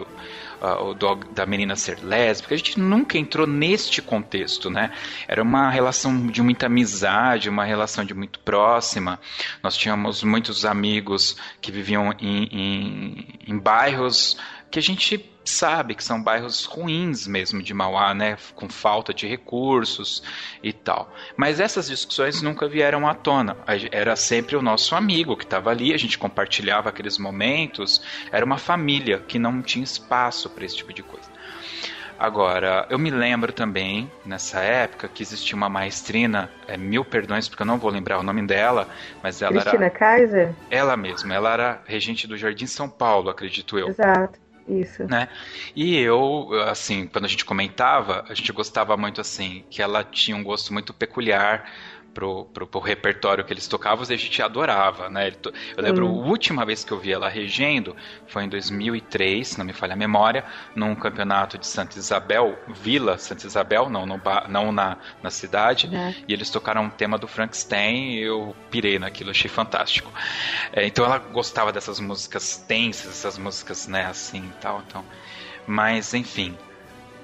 do, da menina ser lésbica. A gente nunca entrou neste contexto, né? Era uma relação de muita amizade, uma relação de muito próxima. Nós tínhamos muitos amigos que viviam em, em, em bairros que a gente sabe que são bairros ruins mesmo de Mauá, né, com falta de recursos e tal. Mas essas discussões nunca vieram à tona. Era sempre o nosso amigo que estava ali, a gente compartilhava aqueles momentos. Era uma família que não tinha espaço para esse tipo de coisa. Agora, eu me lembro também, nessa época, que existia uma maestrina, é, mil perdões porque eu não vou lembrar o nome dela, mas ela Cristina era... Kaiser? Ela mesma, ela era regente do Jardim São Paulo, acredito eu. Exato. Isso. Né? E eu, assim, quando a gente comentava, a gente gostava muito assim, que ela tinha um gosto muito peculiar pro, pro, pro, repertório que eles tocavam e a gente adorava, né? Eu lembro, uhum. a última vez que eu vi ela regendo foi em 2003, se não me falha a memória, num campeonato de Santa Isabel, Vila Santa Isabel, não, no, não na, na cidade, é. e eles tocaram um tema do Frankenstein e eu pirei naquilo, achei fantástico. É, então ela gostava dessas músicas tensas, essas músicas, né, assim e tal, então... Mas, enfim,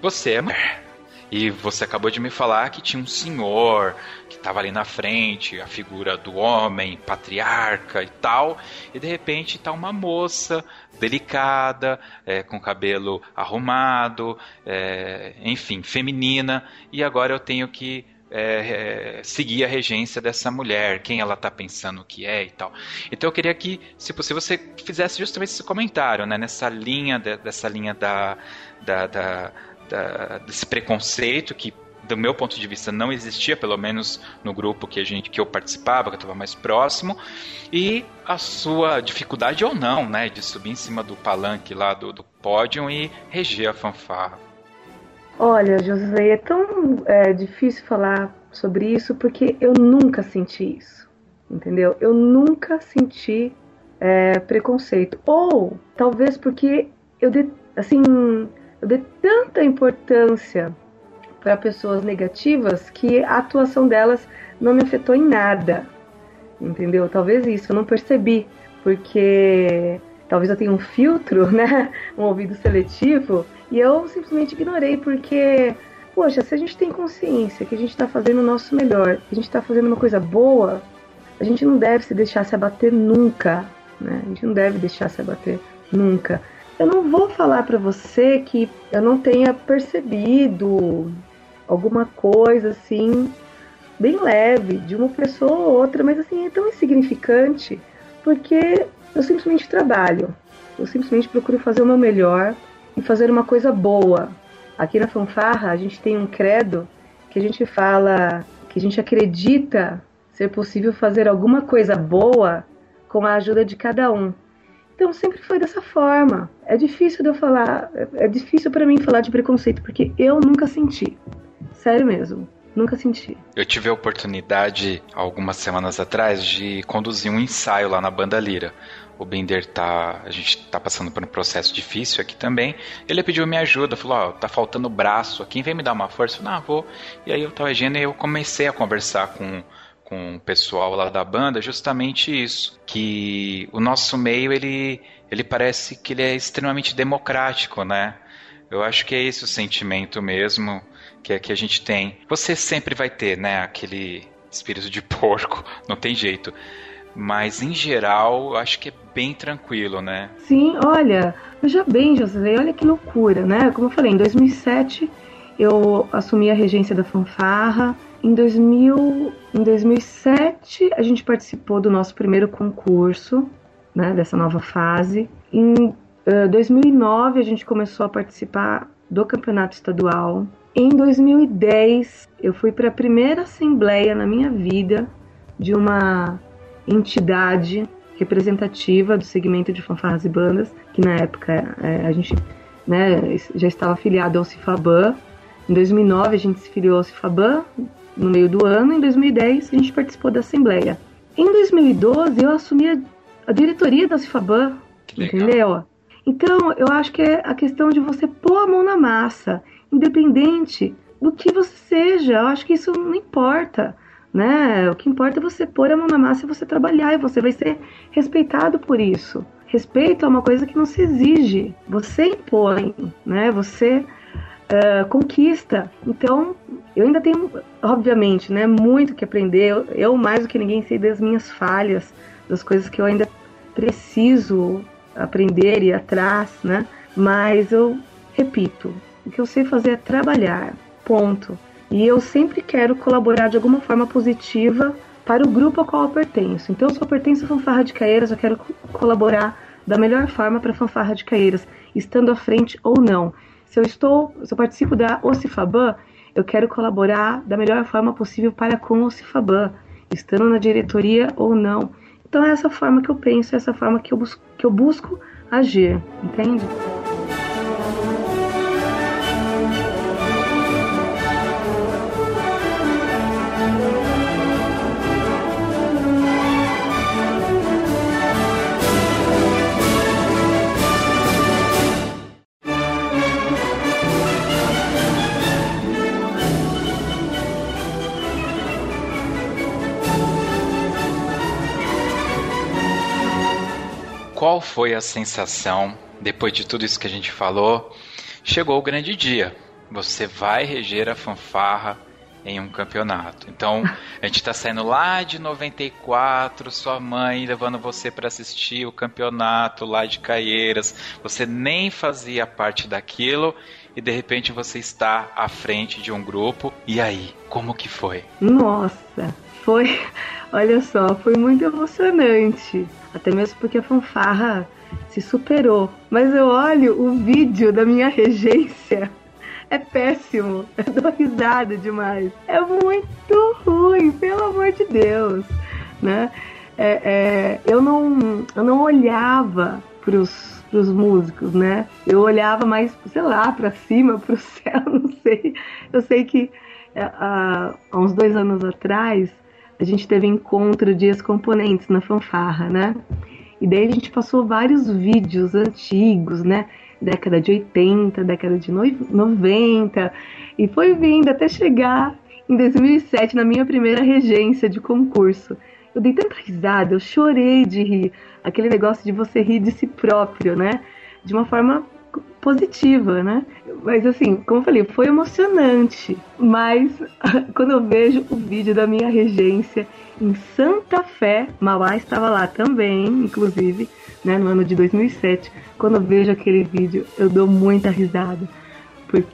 você é mulher e você acabou de me falar que tinha um senhor que estava ali na frente, a figura do homem, patriarca e tal, e de repente está uma moça delicada, é, com cabelo arrumado, é, enfim, feminina, e agora eu tenho que é, é, seguir a regência dessa mulher, quem ela está pensando que é e tal. Então eu queria que, se possível, você fizesse justamente esse comentário, né, nessa linha, de, dessa linha da, da, da da, desse preconceito que do meu ponto de vista não existia, pelo menos no grupo que a gente que eu participava, que eu estava mais próximo, e a sua dificuldade ou não, né, de subir em cima do palanque lá do, do pódio e reger a fanfarra. Olha, José, é tão é, difícil falar sobre isso porque eu nunca senti isso, entendeu? Eu nunca senti é, preconceito. Ou talvez porque eu, de, assim, eu dei tanta importância para pessoas negativas que a atuação delas não me afetou em nada. Entendeu? Talvez isso, eu não percebi, porque talvez eu tenha um filtro, né? Um ouvido seletivo, e eu simplesmente ignorei, porque, poxa, se a gente tem consciência que a gente está fazendo o nosso melhor, que a gente está fazendo uma coisa boa, a gente não deve se deixar se abater nunca, né? A gente não deve deixar se abater nunca. Eu não vou falar para você que eu não tenha percebido alguma coisa assim bem leve de uma pessoa ou outra, mas assim é tão insignificante porque eu simplesmente trabalho. Eu simplesmente procuro fazer o meu melhor e fazer uma coisa boa. Aqui na fanfarra a gente tem um credo que a gente fala que a gente acredita ser possível fazer alguma coisa boa com a ajuda de cada um. Então sempre foi dessa forma. É difícil de eu falar, é difícil para mim falar de preconceito porque eu nunca senti. Sério mesmo. Nunca senti. Eu tive a oportunidade, algumas semanas atrás, de conduzir um ensaio lá na Banda Lira. O Bender tá. A gente tá passando por um processo difícil aqui também. Ele pediu minha ajuda, falou: Ó, oh, tá faltando braço. Quem vem me dar uma força? Eu falei, ah, vou. E aí eu tava agindo e eu comecei a conversar com com o pessoal lá da banda justamente isso, que o nosso meio ele ele parece que ele é extremamente democrático, né? Eu acho que é esse o sentimento mesmo que é que a gente tem. Você sempre vai ter, né, aquele espírito de porco, não tem jeito. Mas em geral, acho que é bem tranquilo, né? Sim, olha, veja bem, José, olha que loucura, né? Como eu falei, em 2007 eu assumi a regência da fanfarra, em, 2000, em 2007, a gente participou do nosso primeiro concurso, né, dessa nova fase. Em uh, 2009, a gente começou a participar do campeonato estadual. Em 2010, eu fui para a primeira assembleia na minha vida de uma entidade representativa do segmento de fanfarras e bandas, que na época é, a gente né, já estava afiliado ao Cifaban. Em 2009 a gente se filiou ao Cifaban, no meio do ano. Em 2010, a gente participou da Assembleia. Em 2012, eu assumi a, diretoria da Cifaban, entendeu? Então, eu acho que é a questão de você pôr a mão na massa, independente do que você seja. Eu acho que isso não importa, né? O que importa é você pôr a mão na massa e você trabalhar, e você vai ser respeitado por isso. Respeito é uma coisa que não se exige, você impõe, né? Você uh, conquista. Então, eu ainda tenho, obviamente, né, muito que aprender. Eu, eu, mais do que ninguém, sei das minhas falhas, das coisas que eu ainda preciso aprender e ir atrás, né? Mas eu repito, o que eu sei fazer é trabalhar, ponto. E eu sempre quero colaborar de alguma forma positiva para o grupo ao qual eu pertenço. Então, se eu pertenço à Fanfarra de Caeiras, eu quero colaborar da melhor forma para a Fanfarra de Caeiras, estando à frente ou não. Se eu estou, se eu participo da OCIFABAN, eu quero colaborar da melhor forma possível para com o OCIFABAN, estando na diretoria ou não. Então é essa forma que eu penso, é essa forma que eu busco, que eu busco agir, entende? Qual foi a sensação depois de tudo isso que a gente falou? Chegou o grande dia. Você vai reger a fanfarra em um campeonato. Então, a gente está saindo lá de 94, sua mãe levando você para assistir o campeonato lá de Caieiras. Você nem fazia parte daquilo e de repente você está à frente de um grupo. E aí, como que foi? Nossa, foi, olha só, foi muito emocionante. Até mesmo porque a fanfarra se superou. Mas eu olho o vídeo da minha regência é péssimo. Eu dou risada demais. É muito ruim, pelo amor de Deus. Né? É, é, eu, não, eu não olhava pros, pros músicos, né? Eu olhava mais, sei lá, para cima, pro céu, não sei. Eu sei que é, há uns dois anos atrás a gente teve encontro de ex-componentes na fanfarra, né? E daí a gente passou vários vídeos antigos, né? década de 80, década de 90, e foi vindo até chegar em 2007 na minha primeira regência de concurso. Eu dei tanta risada, eu chorei de rir, aquele negócio de você rir de si próprio, né? De uma forma positiva, né? Mas assim, como eu falei, foi emocionante. Mas quando eu vejo o vídeo da minha regência em Santa Fé, Mauá estava lá também, inclusive, né, no ano de 2007. Quando eu vejo aquele vídeo, eu dou muita risada. Porque,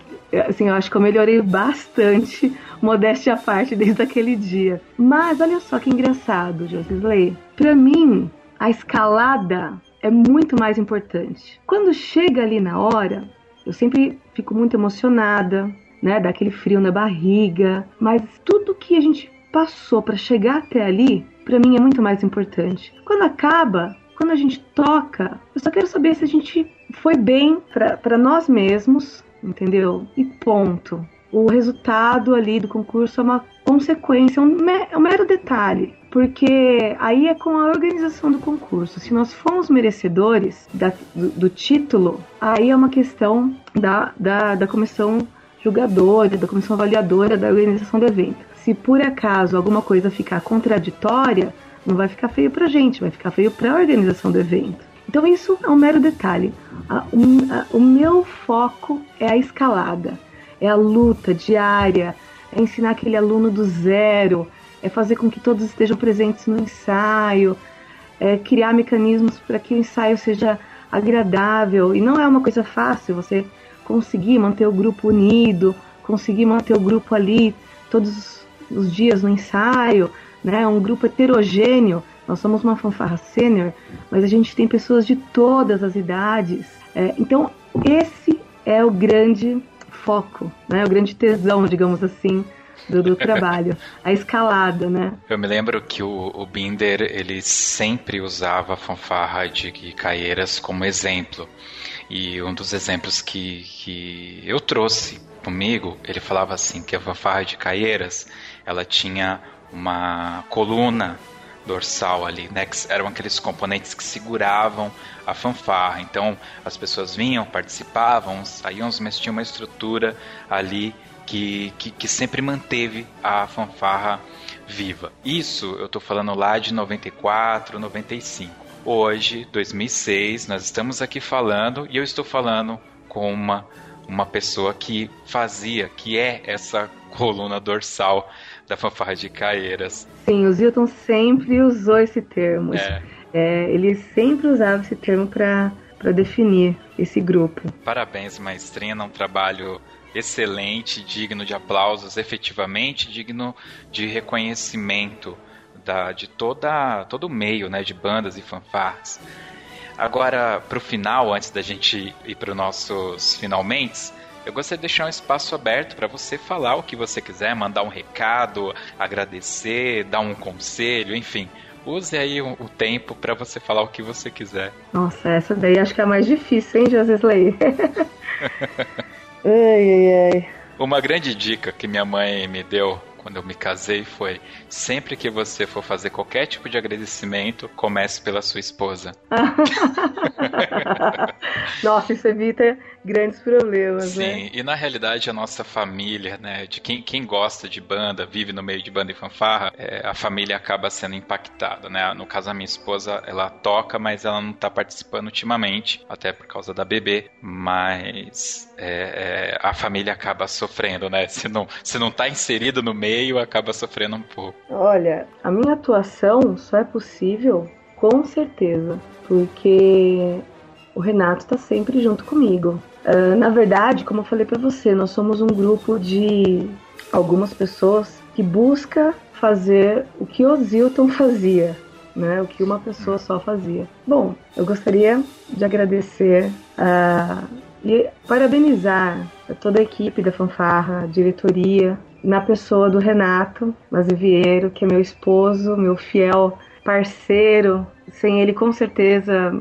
assim, eu acho que eu melhorei bastante, modéstia à parte, desde aquele dia. Mas olha só que engraçado, Josisley. Pra mim, a escalada é muito mais importante. Quando chega ali na hora, eu sempre fico muito emocionada, né? Dá aquele frio na barriga. Mas tudo que a gente passou para chegar até ali, para mim é muito mais importante. Quando acaba, quando a gente toca, eu só quero saber se a gente foi bem para nós mesmos, entendeu? E ponto. O resultado ali do concurso é uma consequência, é um mero detalhe, porque aí é com a organização do concurso. Se nós fomos merecedores da, do, do, título, aí é uma questão da, da, da comissão julgadora, da comissão avaliadora da organização do evento. Se por acaso alguma coisa ficar contraditória, não vai ficar feio pra gente, vai ficar feio pra organização do evento. Então isso é um mero detalhe. A, um, a, o meu foco é a escalada, é a luta diária, é ensinar aquele aluno do zero, é fazer com que todos estejam presentes no ensaio, é criar mecanismos para que o ensaio seja agradável. E não é uma coisa fácil você conseguir manter o grupo unido, conseguir manter o grupo ali todos os dias no ensaio, né? Um grupo heterogêneo. Nós somos uma fanfarra sênior, mas a gente tem pessoas de todas as idades. É, então, esse é o grande foco, né? O grande tesão, digamos assim, do, do trabalho. a escalada, né? Eu me lembro que o, o Binder, ele sempre usava a fanfarra de Caieiras como exemplo. E um dos exemplos que, que eu trouxe comigo, ele falava assim, que a fanfarra de Caieiras, ela tinha uma coluna dorsal ali, né? Que eram aqueles componentes que seguravam a fanfarra. Então as pessoas vinham, participavam, saíam, mas tinha uma estrutura ali que, que, que sempre manteve a fanfarra viva. Isso eu estou falando lá de 94, 95. Hoje, 2006, nós estamos aqui falando e eu estou falando com uma uma pessoa que fazia, que é essa coluna dorsal da fanfarra de Caeiras. Sim, o Zilton sempre usou esse termo. É. É, ele sempre usava esse termo para definir esse grupo. Parabéns, maestrina, um trabalho excelente, digno de aplausos, efetivamente digno de reconhecimento da, de toda, todo o meio né, de bandas e fanfarras. Agora, para o final, antes da gente ir para os nossos finalmente, eu gostaria de deixar um espaço aberto para você falar o que você quiser, mandar um recado, agradecer, dar um conselho, enfim. Use aí o, o tempo para você falar o que você quiser. Nossa, essa daí acho que é a mais difícil, hein, Josesley? ai, ai, ai. Uma grande dica que minha mãe me deu quando eu me casei foi: sempre que você for fazer qualquer tipo de agradecimento, comece pela sua esposa. Nossa, isso evita grandes problemas, Sim, né? Sim, e na realidade a nossa família, né, de quem, quem gosta de banda, vive no meio de banda e fanfarra, é, a família acaba sendo impactada, né? No caso, a minha esposa, ela toca, mas ela não tá participando ultimamente, até por causa da bebê, mas é, é, a família acaba sofrendo, né? Se não, se não tá inserido no meio, acaba sofrendo um pouco. Olha, a minha atuação só é possível com certeza, porque o Renato está sempre junto comigo. Uh, na verdade, como eu falei para você, nós somos um grupo de algumas pessoas que busca fazer o que o Zilton fazia, né? O que uma pessoa só fazia. Bom, eu gostaria de agradecer uh, e parabenizar toda a equipe da Fanfarra, a diretoria, na pessoa do Renato Mazeviero, que é meu esposo, meu fiel parceiro. Sem ele, com certeza,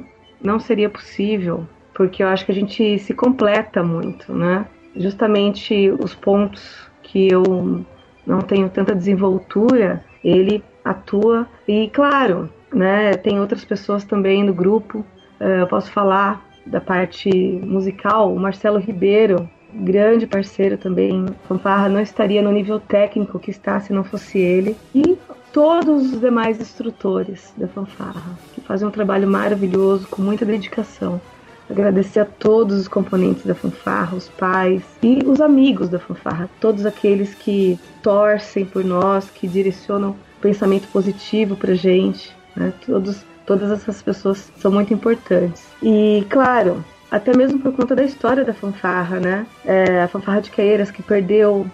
não seria possível, porque eu acho que a gente se completa muito, né? Justamente os pontos que eu não tenho tanta desenvoltura, ele atua. E, claro, né, tem outras pessoas também no grupo. Eh, eu posso falar da parte musical, o Marcelo Ribeiro, grande parceiro também. Fanfarra não estaria no nível técnico que está se não fosse ele. E todos os demais instrutores da fanfarra, que fazem um trabalho maravilhoso, com muita dedicação. Agradecer a todos os componentes da fanfarra, os pais e os amigos da fanfarra, todos aqueles que torcem por nós, que direcionam pensamento positivo pra gente, né? Todos, todas essas pessoas são muito importantes. E, claro, até mesmo por conta da história da fanfarra, né? É, a fanfarra de Caeiras que perdeu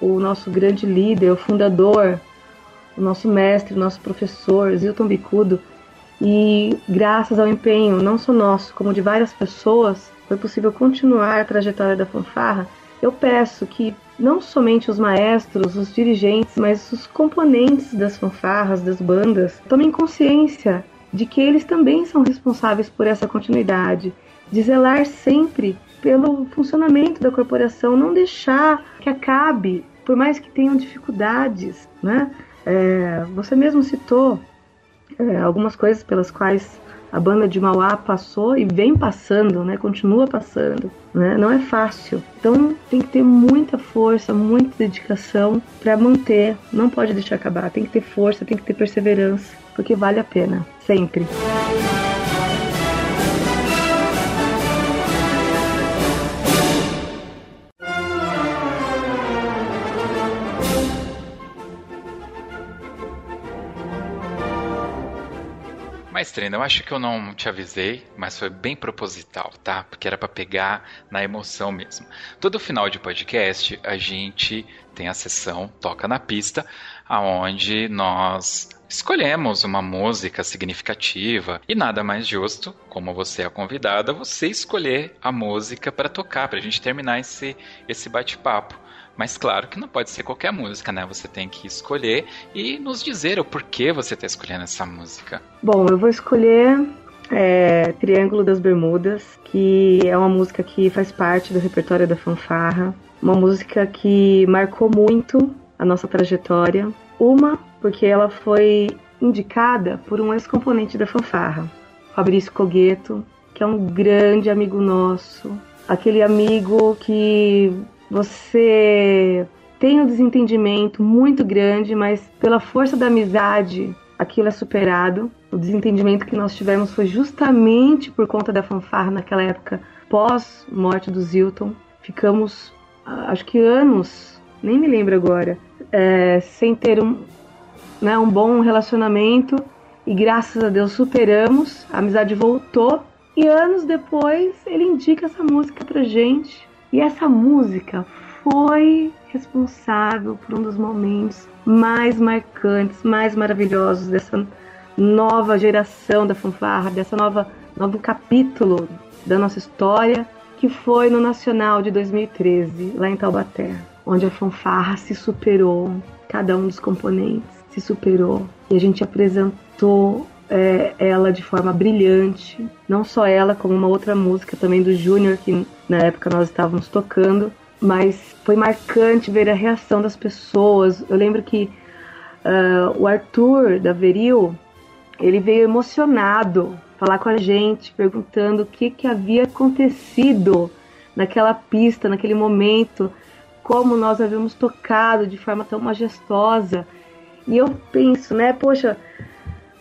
o nosso grande líder, o fundador, o nosso mestre, o nosso professor, Zilton Bicudo, e graças ao empenho não só nosso, como de várias pessoas, foi possível continuar a trajetória da fanfarra. Eu peço que não somente os maestros, os dirigentes, mas os componentes das fanfarras, das bandas, tomem consciência de que eles também são responsáveis por essa continuidade, de zelar sempre pelo funcionamento da corporação, não deixar que acabe, por mais que tenham dificuldades, né? É, você mesmo citou é, algumas coisas pelas quais a banda de Mauá passou e vem passando, né? Continua passando, né? Não é fácil. Então tem que ter muita força, muita dedicação para manter. Não pode deixar acabar. Tem que ter força, tem que ter perseverança, porque vale a pena, sempre. Mas, eu acho que eu não te avisei, mas foi bem proposital, tá? Porque era para pegar na emoção mesmo. Todo final de podcast, a gente tem a sessão Toca na Pista, aonde nós escolhemos uma música significativa e nada mais justo, como você é a convidada, você escolher a música para tocar, para a gente terminar esse, esse bate-papo. Mas claro que não pode ser qualquer música, né? Você tem que escolher e nos dizer o porquê você está escolhendo essa música. Bom, eu vou escolher é, Triângulo das Bermudas, que é uma música que faz parte do repertório da fanfarra. Uma música que marcou muito a nossa trajetória. Uma, porque ela foi indicada por um ex-componente da fanfarra, Fabrício Cogueto, que é um grande amigo nosso. Aquele amigo que você tem um desentendimento muito grande, mas pela força da amizade aquilo é superado. O desentendimento que nós tivemos foi justamente por conta da fanfarra naquela época, pós morte do Zilton. Ficamos, acho que anos, nem me lembro agora, é, sem ter um, né, um bom relacionamento e graças a Deus superamos, a amizade voltou. E anos depois ele indica essa música pra gente e essa música foi responsável por um dos momentos mais marcantes, mais maravilhosos dessa nova geração da fanfarra, dessa nova novo capítulo da nossa história, que foi no Nacional de 2013, lá em Taubaté, onde a fanfarra se superou, cada um dos componentes se superou e a gente apresentou é, ela de forma brilhante. Não só ela, como uma outra música também do Júnior, que na época nós estávamos tocando. Mas foi marcante ver a reação das pessoas. Eu lembro que uh, o Arthur da Veril, ele veio emocionado falar com a gente, perguntando o que, que havia acontecido naquela pista, naquele momento, como nós havíamos tocado de forma tão majestosa. E eu penso, né, poxa,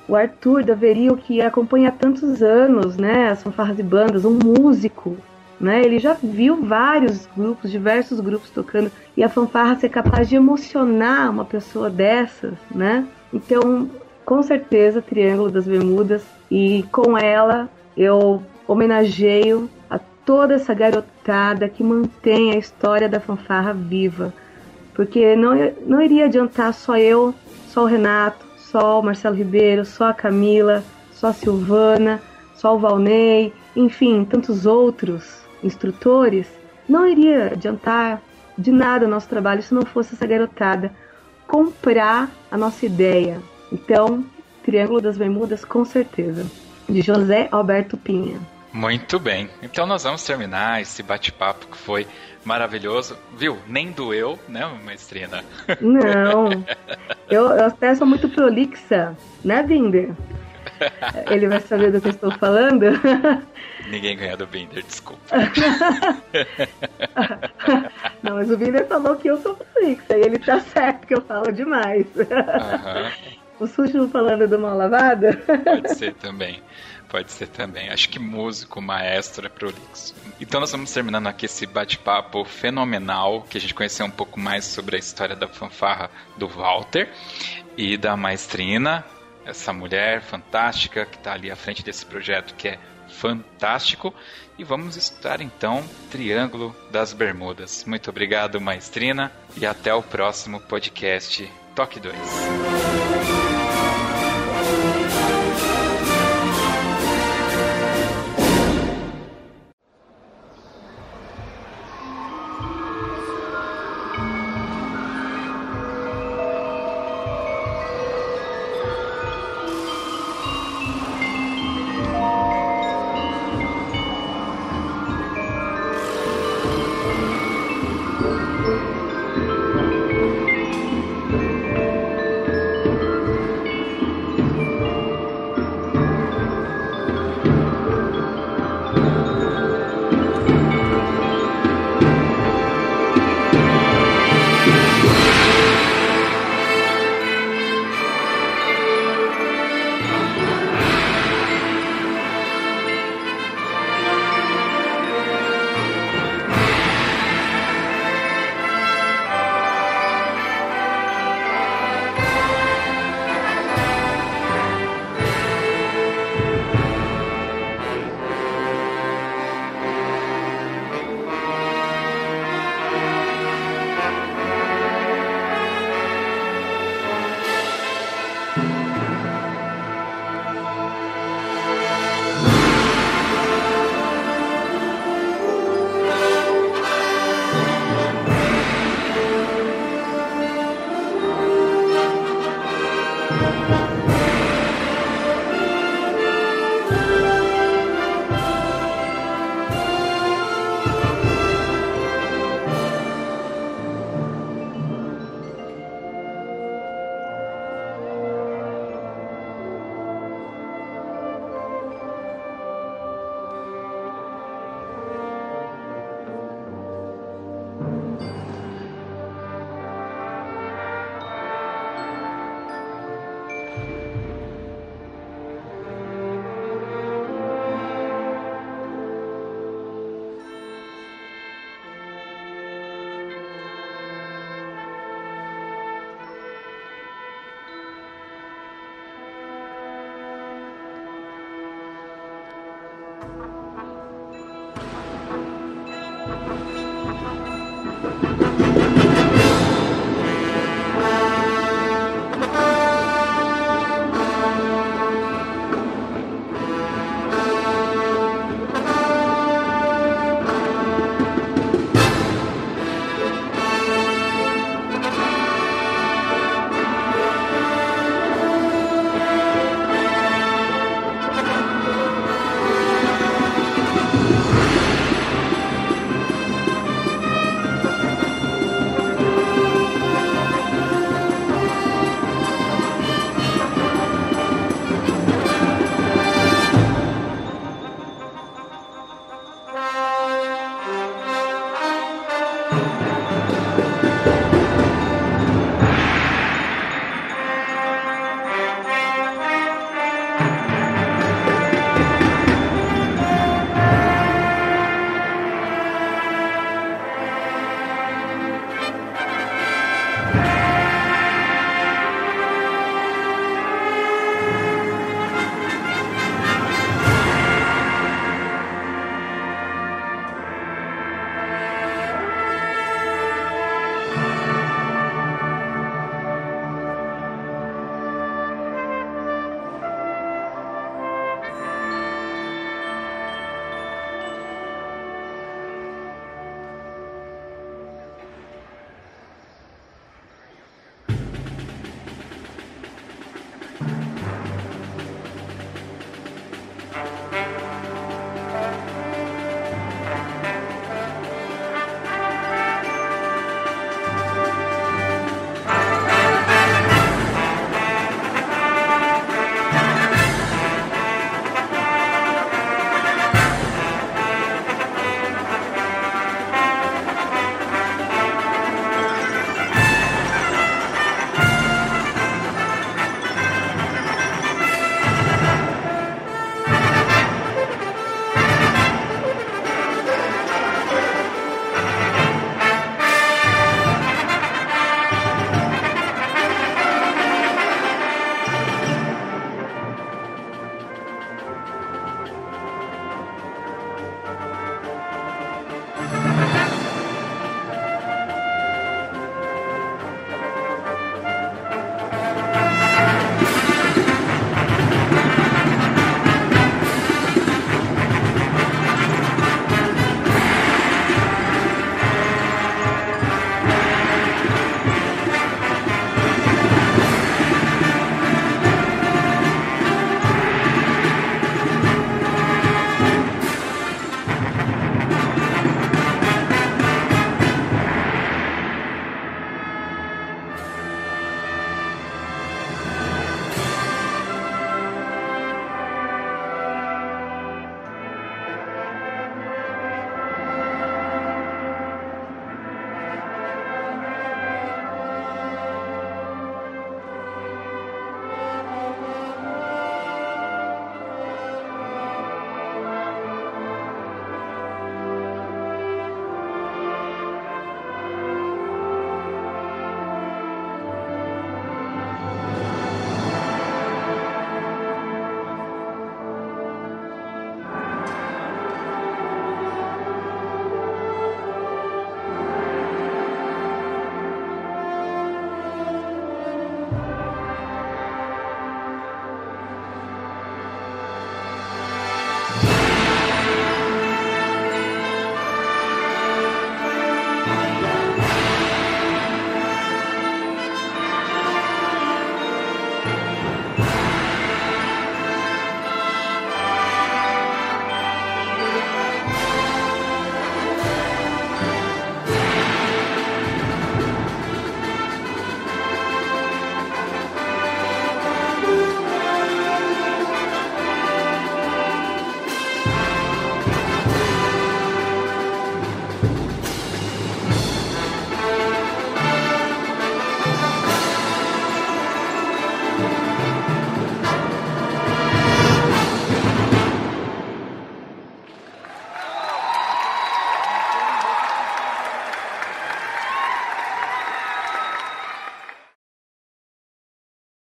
o Arthur da Veril, que acompanha há tantos anos, né, as fanfarras e bandas, um músico, né, ele já viu vários grupos, diversos grupos tocando, e a fanfarra ser capaz de emocionar uma pessoa dessas, né? Então, com certeza, Triângulo das Bermudas, e com ela eu homenageio a toda essa garotada que mantém a história da fanfarra viva. Porque não, não iria adiantar só eu, só o Renato, só o Marcelo Ribeiro, só a Camila, só a Silvana, só o Valnei, enfim, tantos outros instrutores, não iria adiantar de nada o nosso trabalho se não fosse essa garotada comprar a nossa ideia. Então, Triângulo das Bermudas, com certeza. De José Alberto Pinha. Muito bem. Então nós vamos terminar esse bate-papo que foi maravilhoso. Viu? Nem doeu, né, maestrina? Não. Eu, eu até sou muito prolixa, né, Binder? Ele vai saber do que eu estou falando. Ninguém ganha do Binder, desculpa. Não, mas o Binder falou que eu sou prolixa e ele tá certo que eu falo demais. Uhum. O sujo falando do mal lavada? Pode ser também. Pode ser também. Acho que músico, maestro é prolixo. Então nós vamos terminando aqui esse bate-papo fenomenal, que a gente conheceu um pouco mais sobre a história da fanfarra do Walter e da maestrina, essa mulher fantástica que está ali à frente desse projeto que é fantástico. E vamos escutar então Triângulo das Bermudas. Muito obrigado, maestrina, e até o próximo podcast Toque 2.